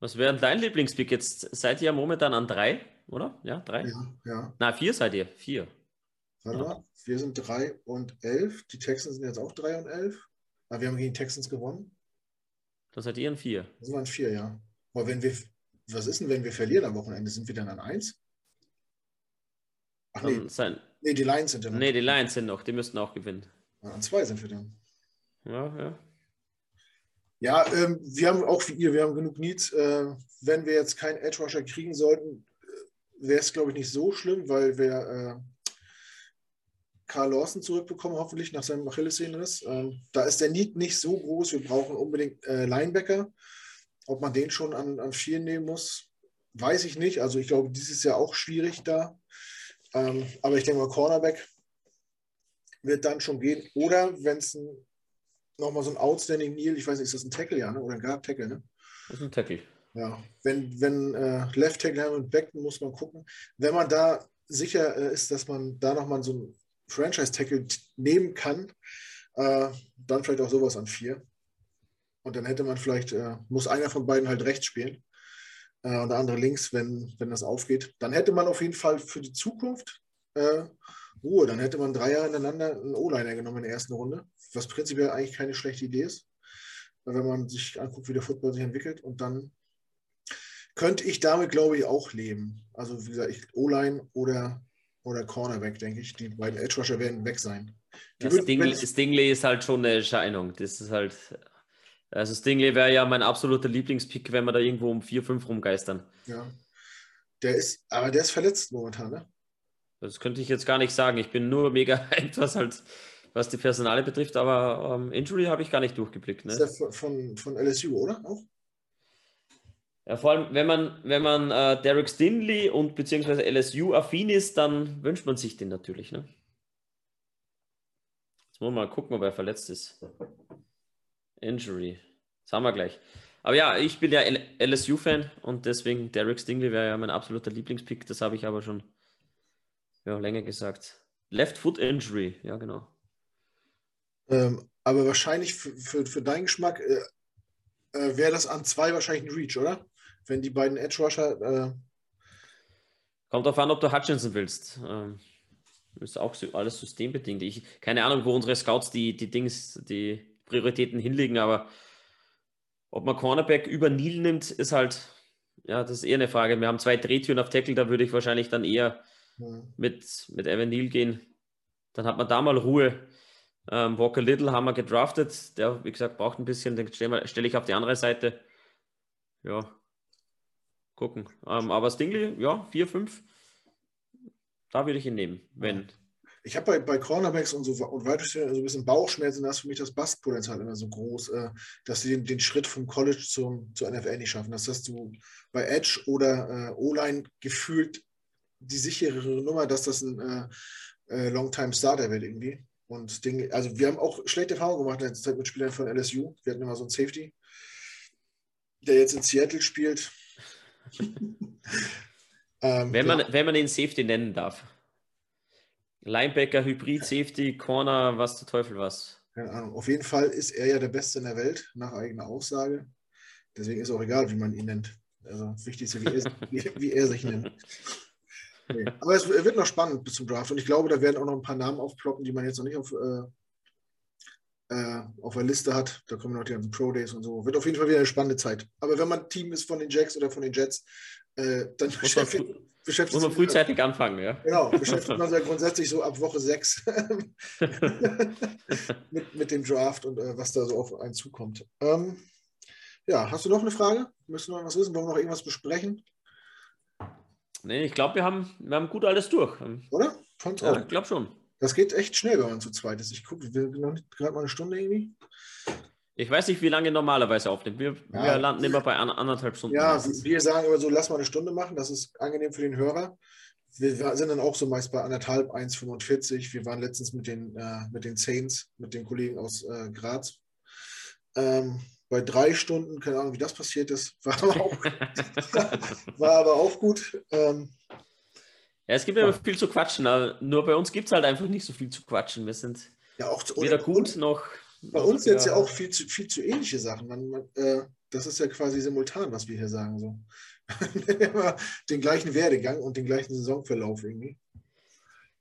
Was wäre dein Lieblingspick? Jetzt seid ihr ja momentan an drei, oder? Ja, drei? Ja, ja. Na, vier seid ihr. Vier. Warte mal, wir sind drei und elf. Die Texans sind jetzt auch drei und elf. Aber wir haben gegen die Texans gewonnen. Das seid ihr ein vier. Das waren vier, ja. Aber wenn wir, was ist denn, wenn wir verlieren am Wochenende? Sind wir dann an eins? Ach nee. Sein. nee, die Lions sind ja noch. Nee, die Lions sind noch, die müssten auch gewinnen. An zwei sind wir dann. Ja, ja. Ja, ähm, wir haben auch wie ihr, wir haben genug Needs. Äh, wenn wir jetzt keinen Edge Rusher kriegen sollten, äh, wäre es, glaube ich, nicht so schlimm, weil wir äh, Carl Lawson zurückbekommen, hoffentlich nach seinem Achillessehnenriss. Ähm, da ist der Need nicht so groß. Wir brauchen unbedingt äh, Linebacker. Ob man den schon an, an vier nehmen muss, weiß ich nicht. Also ich glaube, dieses Jahr auch schwierig da. Ähm, aber ich denke mal, Cornerback wird dann schon gehen. Oder wenn es nochmal so ein Outstanding Neil, ich weiß nicht, ist das ein Tackle, ja, ne? oder ein Guard Tackle, ne? Das ist ein Tackle. Ja, wenn, wenn äh, Left Tackle haben und Back, muss man gucken. Wenn man da sicher äh, ist, dass man da nochmal so ein Franchise Tackle nehmen kann, äh, dann vielleicht auch sowas an vier. Und dann hätte man vielleicht, äh, muss einer von beiden halt rechts spielen äh, und der andere links, wenn, wenn das aufgeht. Dann hätte man auf jeden Fall für die Zukunft äh, Ruhe. Dann hätte man drei Jahre hintereinander einen O-Liner genommen in der ersten Runde, was prinzipiell eigentlich keine schlechte Idee ist, wenn man sich anguckt, wie der Football sich entwickelt. Und dann könnte ich damit, glaube ich, auch leben. Also wie gesagt, O-Line oder, oder Cornerback, denke ich. Die beiden Edge Rusher werden weg sein. Ja, Stingley, Stingley ist halt schon eine Erscheinung. Das ist halt also Stingley wäre ja mein absoluter Lieblingspick, wenn wir da irgendwo um 4, 5 rumgeistern. Ja. Der ist, aber der ist verletzt momentan, ne? Das könnte ich jetzt gar nicht sagen. Ich bin nur mega etwas halt, was die Personale betrifft, aber ähm, Injury habe ich gar nicht durchgeblickt. Ne? Ist der von, von LSU, oder? Auch? Ja, vor allem, wenn man, wenn man äh, Derek Stinley und beziehungsweise LSU affin ist, dann wünscht man sich den natürlich. Ne? Jetzt wollen wir mal gucken, ob er verletzt ist. Injury. Das haben wir gleich. Aber ja, ich bin ja LSU-Fan und deswegen Derek Stingley wäre ja mein absoluter Lieblingspick. Das habe ich aber schon ja, länger gesagt. Left Foot Injury, ja, genau. Ähm, aber wahrscheinlich für, für, für deinen Geschmack äh, äh, wäre das an zwei wahrscheinlich ein Reach, oder? Wenn die beiden Edge Rusher. Äh... Kommt darauf an, ob du Hutchinson willst. Ähm, ist auch alles systembedingt. Ich, keine Ahnung, wo unsere Scouts die, die Dings, die Prioritäten hinlegen, aber ob man Cornerback über Neil nimmt, ist halt, ja, das ist eher eine Frage. Wir haben zwei Drehtüren auf Tackle, da würde ich wahrscheinlich dann eher ja. mit, mit Evan Neal gehen. Dann hat man da mal Ruhe. Ähm, Walker Little haben wir gedraftet, der, wie gesagt, braucht ein bisschen, den stelle stell ich auf die andere Seite. Ja, gucken. Ähm, aber Stingley, ja, 4, 5, da würde ich ihn nehmen, wenn, ich habe bei, bei Cornerbacks und so und weiter so ein bisschen Bauchschmerzen, da ist für mich das Bastpotenzial immer so groß, äh, dass sie den, den, Schritt vom College zum, zur NFL nicht schaffen. Das hast du bei Edge oder äh, O-Line gefühlt die sicherere Nummer, dass das ein äh, äh Long-Time-Starter wird irgendwie. Und Ding, also wir haben auch schlechte Erfahrungen gemacht in der Zeit mit Spielern von LSU. Wir hatten immer so einen Safety, der jetzt in Seattle spielt. ähm, wenn, man, wenn man ihn Safety nennen darf. Linebacker, Hybrid, Safety, Corner, was der Teufel was. Keine Ahnung. Auf jeden Fall ist er ja der Beste in der Welt, nach eigener Aussage. Deswegen ist auch egal, wie man ihn nennt. Also wichtig ist ja, wie er, wie, wie er sich nennt. Nee. Aber es wird noch spannend bis zum Draft und ich glaube, da werden auch noch ein paar Namen aufploppen, die man jetzt noch nicht auf, äh, äh, auf der Liste hat. Da kommen noch die ganzen Pro Days und so. Wird auf jeden Fall wieder eine spannende Zeit. Aber wenn man Team ist von den Jacks oder von den Jets, äh, dann muss man, beschäftigt muss man frühzeitig anfangen, ja. Genau, beschäftigt man sich grundsätzlich so ab Woche 6 mit, mit dem Draft und äh, was da so auf einen zukommt. Ähm, ja, hast du noch eine Frage? Müssen wir noch was wissen? Wollen wir noch irgendwas besprechen? Nee, ich glaube, wir haben, wir haben gut alles durch. Oder? Fand's ja. Ich glaube schon. Das geht echt schnell, wenn man zu zweit ist. Ich gucke, wir gerade mal eine Stunde irgendwie. Ich weiß nicht, wie lange normalerweise aufnimmt. Wir, ja. wir landen immer bei anderthalb Stunden. Ja, meistens. wir sagen immer so, lass mal eine Stunde machen. Das ist angenehm für den Hörer. Wir sind dann auch so meist bei anderthalb, 1,45. Wir waren letztens mit den, äh, mit den Saints, mit den Kollegen aus äh, Graz. Ähm, bei drei Stunden, keine Ahnung, wie das passiert ist, war aber auch, war aber auch gut. Ähm, ja, es gibt ja viel zu quatschen, nur bei uns gibt es halt einfach nicht so viel zu quatschen. Wir sind ja auch weder gut noch. Bei uns jetzt ja auch viel zu, viel zu ähnliche Sachen. Man, man, äh, das ist ja quasi simultan, was wir hier sagen. So. den gleichen Werdegang und den gleichen Saisonverlauf irgendwie.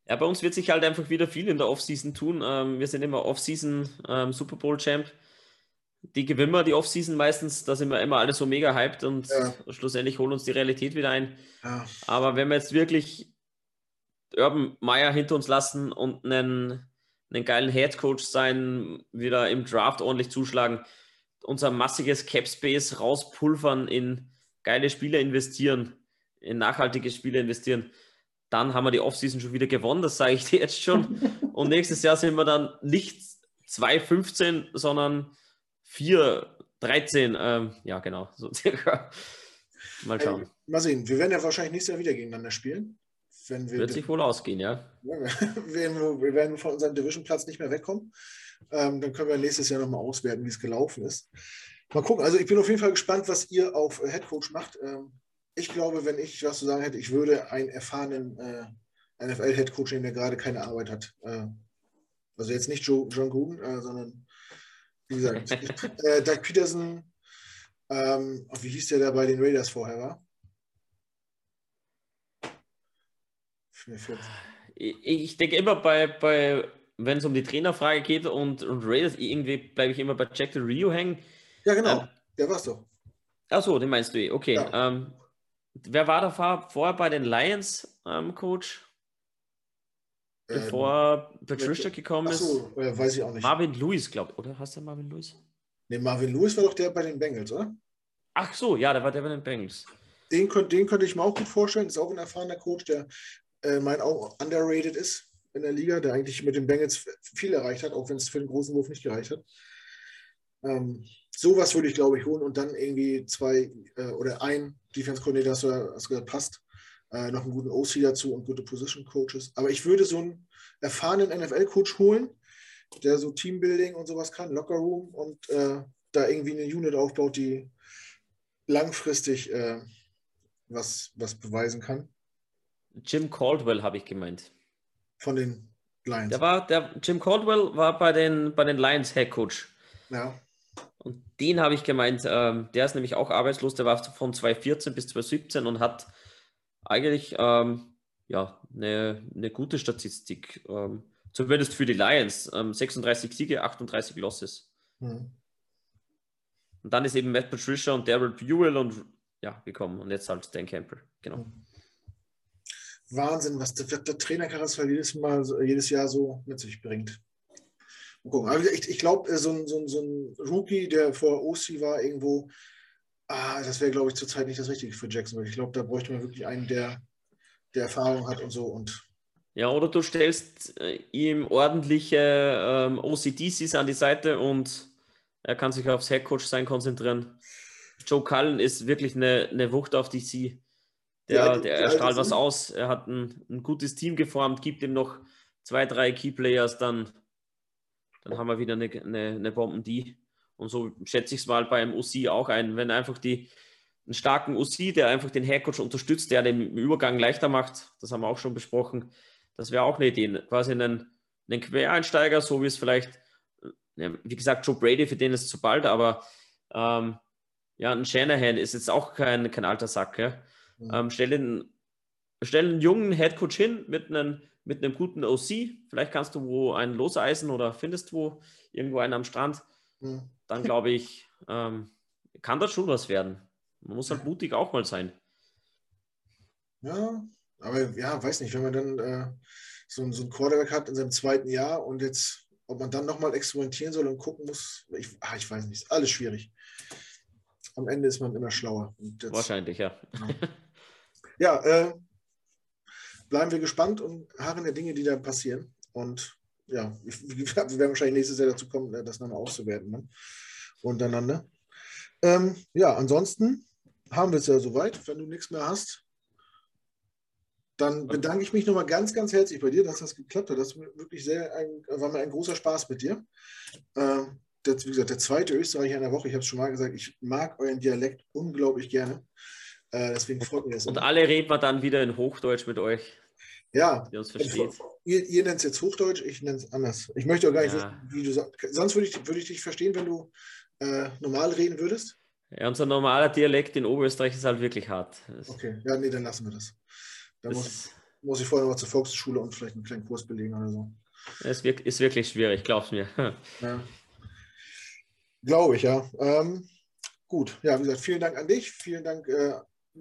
Ja, bei uns wird sich halt einfach wieder viel in der Offseason tun. Ähm, wir sind immer Offseason ähm, Super Bowl Champ die gewinnen wir die Offseason meistens, da sind wir immer alle so mega hyped und ja. schlussendlich holen uns die Realität wieder ein. Ja. Aber wenn wir jetzt wirklich Urban Meyer hinter uns lassen und einen, einen geilen Headcoach sein, wieder im Draft ordentlich zuschlagen, unser massiges Cap Space rauspulvern, in geile Spiele investieren, in nachhaltige Spiele investieren, dann haben wir die Offseason schon wieder gewonnen, das sage ich dir jetzt schon. Und nächstes Jahr sind wir dann nicht 2,15, sondern 4, 13, ähm, ja genau, so circa. Mal schauen. Hey, mal sehen, wir werden ja wahrscheinlich nächstes Jahr wieder gegeneinander spielen. Wenn wir Wird sich wohl ausgehen, ja. wir werden von unserem Division-Platz nicht mehr wegkommen. Ähm, dann können wir nächstes Jahr nochmal auswerten, wie es gelaufen ist. Mal gucken. Also ich bin auf jeden Fall gespannt, was ihr auf Headcoach macht. Ähm, ich glaube, wenn ich was zu sagen hätte, ich würde einen erfahrenen äh, NFL-Headcoach nehmen, der gerade keine Arbeit hat. Äh, also jetzt nicht Joe, John Gruden, äh, sondern wie gesagt, äh, Doug Peterson, ähm, wie hieß der da bei den Raiders vorher war? Ich denke immer bei, bei wenn es um die Trainerfrage geht und, und Raiders, irgendwie bleibe ich immer bei Jack Del Rio hängen. Ja, genau, ähm, der war's doch. Achso, den meinst du eh, okay. Ja. Ähm, wer war da vorher bei den Lions, ähm, Coach? Bevor ähm, Patricia gekommen ist. Achso, äh, weiß ich auch nicht. Marvin Lewis, glaube ich, oder? Hast du Marvin Lewis? Ne, Marvin Lewis war doch der bei den Bengals, oder? Ach so, ja, der war der bei den Bengals. Den, könnt, den könnte ich mir auch gut vorstellen. Ist auch ein erfahrener Coach, der äh, mein auch underrated ist in der Liga, der eigentlich mit den Bengals viel erreicht hat, auch wenn es für den großen Wurf nicht gereicht hat. Ähm, sowas würde ich, glaube ich, holen und dann irgendwie zwei äh, oder ein Defense Coordinator, hast du gesagt, passt äh, noch einen guten OC dazu und gute Position Coaches. Aber ich würde so einen erfahrenen NFL-Coach holen, der so Teambuilding und sowas kann, Lockerroom und äh, da irgendwie eine Unit aufbaut, die langfristig äh, was, was beweisen kann. Jim Caldwell habe ich gemeint. Von den Lions. Der war, der Jim Caldwell war bei den, bei den Lions Head Coach. Ja. Und den habe ich gemeint, ähm, der ist nämlich auch arbeitslos, der war von 2014 bis 2017 und hat eigentlich ähm, ja, eine, eine gute Statistik. Ähm, zumindest für die Lions. Ähm, 36 Siege, 38 Losses. Mhm. Und dann ist eben Matt Patricia und Daryl Buell und ja, gekommen. Und jetzt halt Dan Campbell. Genau. Mhm. Wahnsinn, was der, der Trainerkarussell jedes Mal, jedes Jahr so mit sich bringt. Aber ich, ich glaube, äh, so ein, so, ein, so ein Rookie, der vor OC war, irgendwo, Ah, das wäre, glaube ich, zurzeit nicht das Richtige für Jacksonville. Ich glaube, da bräuchte man wirklich einen, der, der Erfahrung hat und so. Und ja, oder du stellst äh, ihm ordentliche ähm, OCDCs an die Seite und er kann sich aufs Headcoach sein konzentrieren. Joe Cullen ist wirklich eine, eine Wucht auf DC. Der, ja, der er strahlt was aus. Er hat ein, ein gutes Team geformt, gibt ihm noch zwei, drei Keyplayers, dann dann haben wir wieder eine, eine, eine Bomben-D. Und so schätze ich es mal beim OC auch ein. Wenn einfach die, einen starken OC, der einfach den Headcoach unterstützt, der den Übergang leichter macht, das haben wir auch schon besprochen, das wäre auch eine Idee. Quasi einen, einen Quereinsteiger, so wie es vielleicht, wie gesagt, Joe Brady, für den ist zu bald, aber ähm, ja, ein Shanahan ist jetzt auch kein, kein alter Sack. Ja? Mhm. Ähm, stell, den, stell einen jungen Headcoach hin mit einem, mit einem guten OC. Vielleicht kannst du wo einen loseisen oder findest wo irgendwo einen am Strand. Mhm. Dann glaube ich, ähm, kann das schon was werden. Man muss halt mutig auch mal sein. Ja, aber ja, weiß nicht, wenn man dann äh, so, so ein Quarterback hat in seinem zweiten Jahr und jetzt, ob man dann nochmal experimentieren soll und gucken muss, ich, ach, ich weiß nicht, ist alles schwierig am Ende ist man immer schlauer. Jetzt, Wahrscheinlich, ja. Genau. Ja, äh, bleiben wir gespannt und harren der Dinge, die da passieren. Und ja, wir werden wahrscheinlich nächstes Jahr dazu kommen, äh, das nochmal auszuwerten ne? untereinander. Ähm, ja, ansonsten haben wir es ja soweit. Wenn du nichts mehr hast, dann bedanke ich mich nochmal ganz, ganz herzlich bei dir, dass das geklappt hat. Das wirklich sehr ein, war mir ein großer Spaß mit dir. Ähm, das, wie gesagt, der zweite Österreicher in der Woche. Ich habe es schon mal gesagt, ich mag euren Dialekt unglaublich gerne. Äh, deswegen freut mich das. Und alle reden wir dann wieder in Hochdeutsch mit euch. Ja, ihr, ihr nennt es jetzt Hochdeutsch, ich nenne es anders. Ich möchte auch gar nicht ja. wissen, wie du sagst. Sonst würde ich, würd ich dich verstehen, wenn du äh, normal reden würdest. Ja, unser normaler Dialekt in Oberösterreich ist halt wirklich hart. Das okay, ja, nee, dann lassen wir das. Da muss, muss ich vorher noch mal zur Volksschule und vielleicht einen kleinen Kurs belegen oder so. Es ist wirklich schwierig, glaub's mir. Ja. Glaube ich, ja. Ähm, gut, ja, wie gesagt, vielen Dank an dich. Vielen Dank, äh,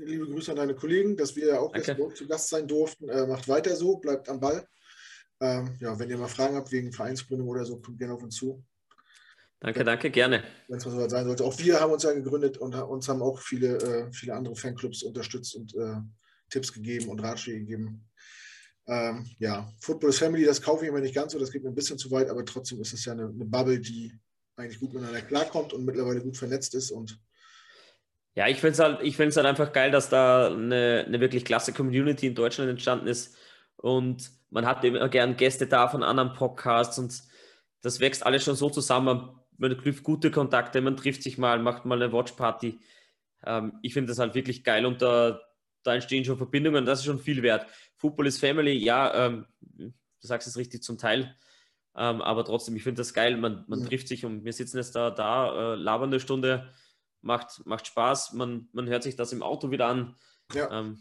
liebe Grüße an deine Kollegen, dass wir ja auch zu Gast sein durften. Äh, macht weiter so, bleibt am Ball. Ähm, ja, wenn ihr mal Fragen habt wegen Vereinsgründung oder so, kommt gerne auf uns zu. Danke, danke, gerne. Wenn es mal so sein sollte. Auch wir haben uns ja gegründet und uns haben auch viele, äh, viele andere Fanclubs unterstützt und äh, Tipps gegeben und Ratschläge gegeben. Ähm, ja, Football is Family, das kaufe ich immer nicht ganz so, das geht mir ein bisschen zu weit, aber trotzdem ist es ja eine, eine Bubble, die eigentlich gut miteinander klarkommt und mittlerweile gut vernetzt ist und ja, ich finde es halt, halt einfach geil, dass da eine, eine wirklich klasse Community in Deutschland entstanden ist und man hat immer gern Gäste da von anderen Podcasts und das wächst alles schon so zusammen. Man knüpft gute Kontakte, man trifft sich mal, macht mal eine Watchparty. Ähm, ich finde das halt wirklich geil und da, da entstehen schon Verbindungen, das ist schon viel wert. Football is Family, ja, ähm, du sagst es richtig zum Teil. Ähm, aber trotzdem, ich finde das geil. Man, man ja. trifft sich und wir sitzen jetzt da, da äh, labern eine Stunde, macht, macht Spaß. Man, man hört sich das im Auto wieder an. Ja. Ähm,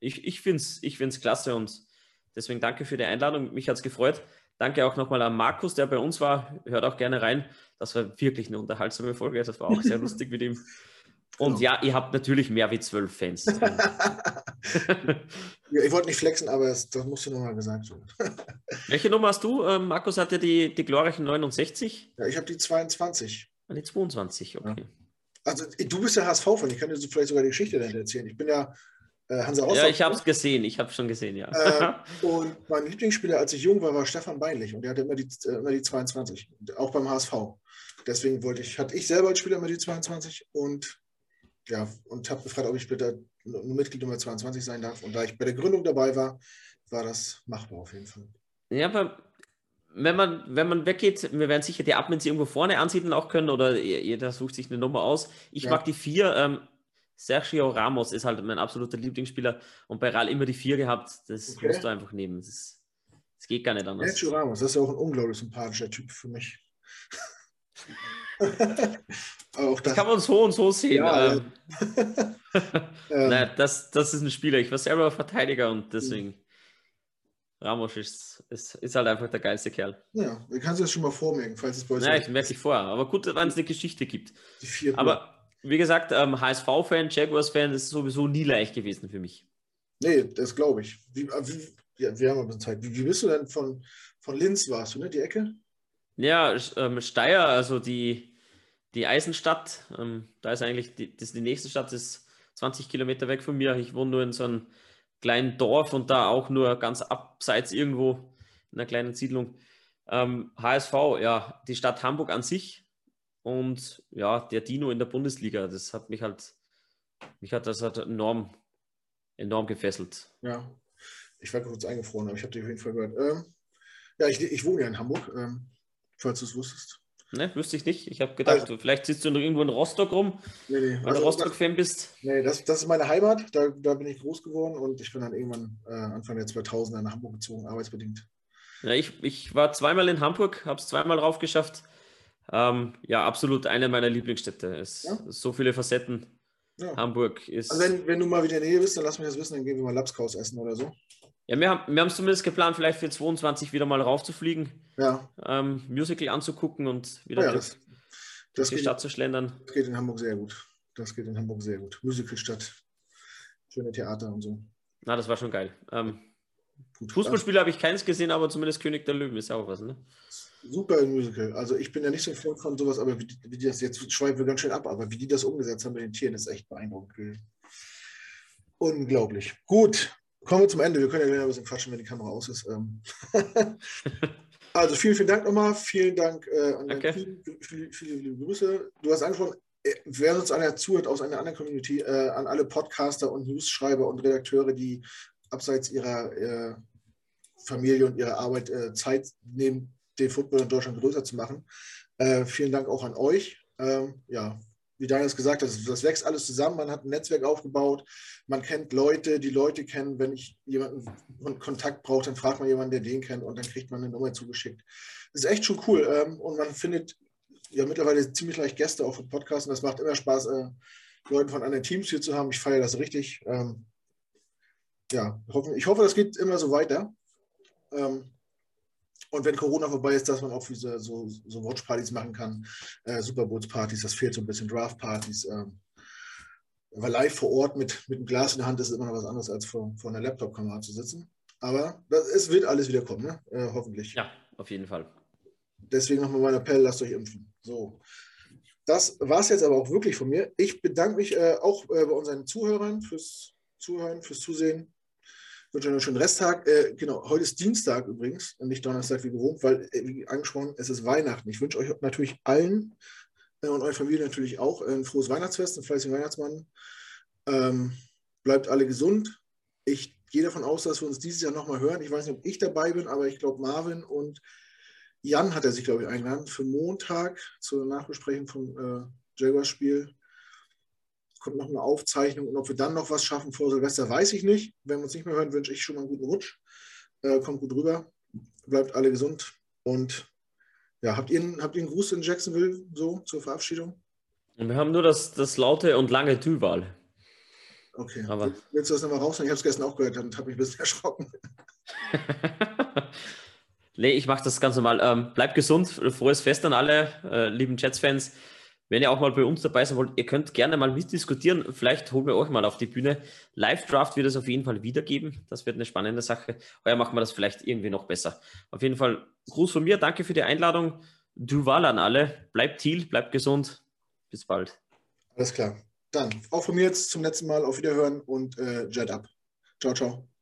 ich ich finde es ich find's klasse und deswegen danke für die Einladung. Mich hat es gefreut. Danke auch nochmal an Markus, der bei uns war. Hört auch gerne rein. Das war wirklich eine unterhaltsame Folge. Das war auch sehr lustig mit ihm. Und genau. ja, ihr habt natürlich mehr wie zwölf Fans. ja, ich wollte nicht flexen, aber das, das musste nochmal gesagt werden. Welche Nummer hast du? Ähm, Markus hat ja die, die glorreichen 69. Ja, ich habe die 22. Ah, die 22, okay. Ja. Also du bist ja HSV-Fan, ich kann dir vielleicht sogar die Geschichte dahinter erzählen. Ich bin ja äh, Hansa Rostock. Ja, ich habe es gesehen, ich habe es schon gesehen, ja. Äh, und mein Lieblingsspieler, als ich jung war, war Stefan Beinlich und der hatte immer die, äh, immer die 22, auch beim HSV. Deswegen wollte ich, hatte ich selber als Spieler immer die 22 und ja, und habe gefragt, ob ich bitte nur Mitglied Nummer 22 sein darf. Und da ich bei der Gründung dabei war, war das machbar auf jeden Fall. Ja, aber wenn man, wenn man weggeht, wir werden sicher die Admins irgendwo vorne ansiedeln auch können oder jeder sucht sich eine Nummer aus. Ich ja. mag die vier. Ähm, Sergio Ramos ist halt mein absoluter Lieblingsspieler und bei RAL immer die vier gehabt. Das okay. musst du einfach nehmen. Das, das, geht gar nicht anders. Sergio Ramos, das ist auch ein unglaublich sympathischer Typ für mich. Auch das, kann man so und so sehen. Ja, ähm, ähm, naja, das, das ist ein Spieler. Ich war selber Verteidiger und deswegen. Ramos ist, ist, ist halt einfach der geilste Kerl. Ja, du kannst das schon mal vormerken, falls es bei uns Ja, ich merke ich vor. Aber gut, wenn es eine Geschichte gibt. Aber wie gesagt, ähm, HSV-Fan, Jaguars-Fan, das ist sowieso nie leicht gewesen für mich. Nee, das glaube ich. Wie, äh, wie, ja, wir haben ein bisschen Zeit. Wie, wie bist du denn von, von Linz warst du, ne? Die Ecke? Ja, ähm, Steyr, also die, die Eisenstadt. Ähm, da ist eigentlich die, das die nächste Stadt, ist 20 Kilometer weg von mir. Ich wohne nur in so einem kleinen Dorf und da auch nur ganz abseits irgendwo in einer kleinen Siedlung. Ähm, HSV, ja, die Stadt Hamburg an sich und ja, der Dino in der Bundesliga, das hat mich halt, mich hat das halt enorm, enorm gefesselt. Ja, ich war kurz eingefroren, aber ich habe dich auf jeden Fall gehört. Ähm, ja, ich, ich wohne ja in Hamburg. Ähm, falls du es wusstest. Ne, wüsste ich nicht. Ich habe gedacht, also, vielleicht sitzt du noch irgendwo in Rostock rum, nee, nee. weil also, du Rostock-Fan bist. Nee, das, das ist meine Heimat. Da, da bin ich groß geworden und ich bin dann irgendwann äh, Anfang der 2000er nach Hamburg gezogen, arbeitsbedingt. Ja, ich, ich war zweimal in Hamburg, habe es zweimal rauf geschafft. Ähm, ja, absolut eine meiner Lieblingsstädte. Es ja? so viele Facetten. Ja. Hamburg ist. Also wenn, wenn du mal wieder in der Nähe bist, dann lass mich das wissen, dann gehen wir mal Lapskaus essen oder so. Ja, wir haben wir es zumindest geplant, vielleicht für 22 wieder mal raufzufliegen, ja. ähm, Musical anzugucken und wieder oh ja, das, das die geht, Stadt zu schlendern. Das geht in Hamburg sehr gut. Das geht in Hamburg sehr gut. Musicalstadt, schöne Theater und so. Na, das war schon geil. Ähm, Fußballspiele habe ich keins gesehen, aber zumindest König der Löwen ist ja auch was, ne? Super Musical. Also ich bin ja nicht so ein Freund von sowas, aber wie, wie die das, jetzt schweifen wir ganz schön ab, aber wie die das umgesetzt haben mit den Tieren, ist echt beeindruckend. Unglaublich. Gut, kommen wir zum Ende. Wir können ja wieder ein bisschen quatschen, wenn die Kamera aus ist. Ähm. also vielen, vielen Dank nochmal. Vielen Dank äh, an dein Team. Viele, viele, liebe Grüße. Du hast angesprochen, äh, wer uns einer zuhört aus einer anderen Community, äh, an alle Podcaster und Newsschreiber und Redakteure, die abseits ihrer äh, Familie und ihrer Arbeit äh, Zeit nehmen, den Football in Deutschland größer zu machen. Äh, vielen Dank auch an euch. Ähm, ja, wie Daniel es gesagt hat, das wächst alles zusammen. Man hat ein Netzwerk aufgebaut, man kennt Leute, die Leute kennen. Wenn ich jemanden Kontakt brauche, dann fragt man jemanden, der den kennt und dann kriegt man eine Nummer zugeschickt. Das ist echt schon cool. Ähm, und man findet ja mittlerweile ziemlich leicht Gäste auch für Podcasts und das macht immer Spaß, äh, Leute von anderen Teams hier zu haben. Ich feiere das richtig. Ähm, ja, ich hoffe, das geht immer so weiter. Ähm, und wenn Corona vorbei ist, dass man auch diese, so, so Watchpartys machen kann, äh, Super Bowls-Partys, das fehlt so ein bisschen, Draft-Partys. Ähm, weil live vor Ort mit, mit einem Glas in der Hand ist immer noch was anderes, als vor, vor einer Laptop-Kamera zu sitzen. Aber das, es wird alles wieder kommen, ne? Äh, hoffentlich. Ja, auf jeden Fall. Deswegen nochmal mein Appell, lasst euch impfen. So. Das war es jetzt aber auch wirklich von mir. Ich bedanke mich äh, auch äh, bei unseren Zuhörern fürs Zuhören, fürs Zusehen wünsche euch einen schönen Resttag. Äh, genau, heute ist Dienstag übrigens nicht Donnerstag wie gewohnt, weil, äh, wie angesprochen, es ist Weihnachten. Ich wünsche euch natürlich allen äh, und eurer Familie natürlich auch ein frohes Weihnachtsfest, einen fleißigen Weihnachtsmann. Ähm, bleibt alle gesund. Ich gehe davon aus, dass wir uns dieses Jahr nochmal hören. Ich weiß nicht, ob ich dabei bin, aber ich glaube, Marvin und Jan hat er sich, glaube ich, eingeladen für Montag zur Nachbesprechung vom äh, Jaguars-Spiel kommt noch eine Aufzeichnung und ob wir dann noch was schaffen vor Silvester, weiß ich nicht. Wenn wir uns nicht mehr hören, wünsche ich schon mal einen guten Rutsch. Äh, kommt gut rüber, bleibt alle gesund und ja, habt ihr, habt ihr einen Gruß in Jacksonville so zur Verabschiedung? Wir haben nur das, das laute und lange Tüval. Okay, aber willst du das nochmal raus? Ich habe es gestern auch gehört und habe mich ein bisschen erschrocken. nee, ich mache das ganz normal. Ähm, bleibt gesund, frohes Fest an alle äh, lieben Jets-Fans wenn ihr auch mal bei uns dabei sein wollt, ihr könnt gerne mal mitdiskutieren. Vielleicht holen wir euch mal auf die Bühne. Live-Draft wird es auf jeden Fall wiedergeben. Das wird eine spannende Sache. Heuer machen wir das vielleicht irgendwie noch besser. Auf jeden Fall Gruß von mir. Danke für die Einladung. Duval an alle. Bleibt Thiel, bleibt gesund. Bis bald. Alles klar. Dann auch von mir jetzt zum letzten Mal auf Wiederhören und äh, Jet ab. Ciao, ciao.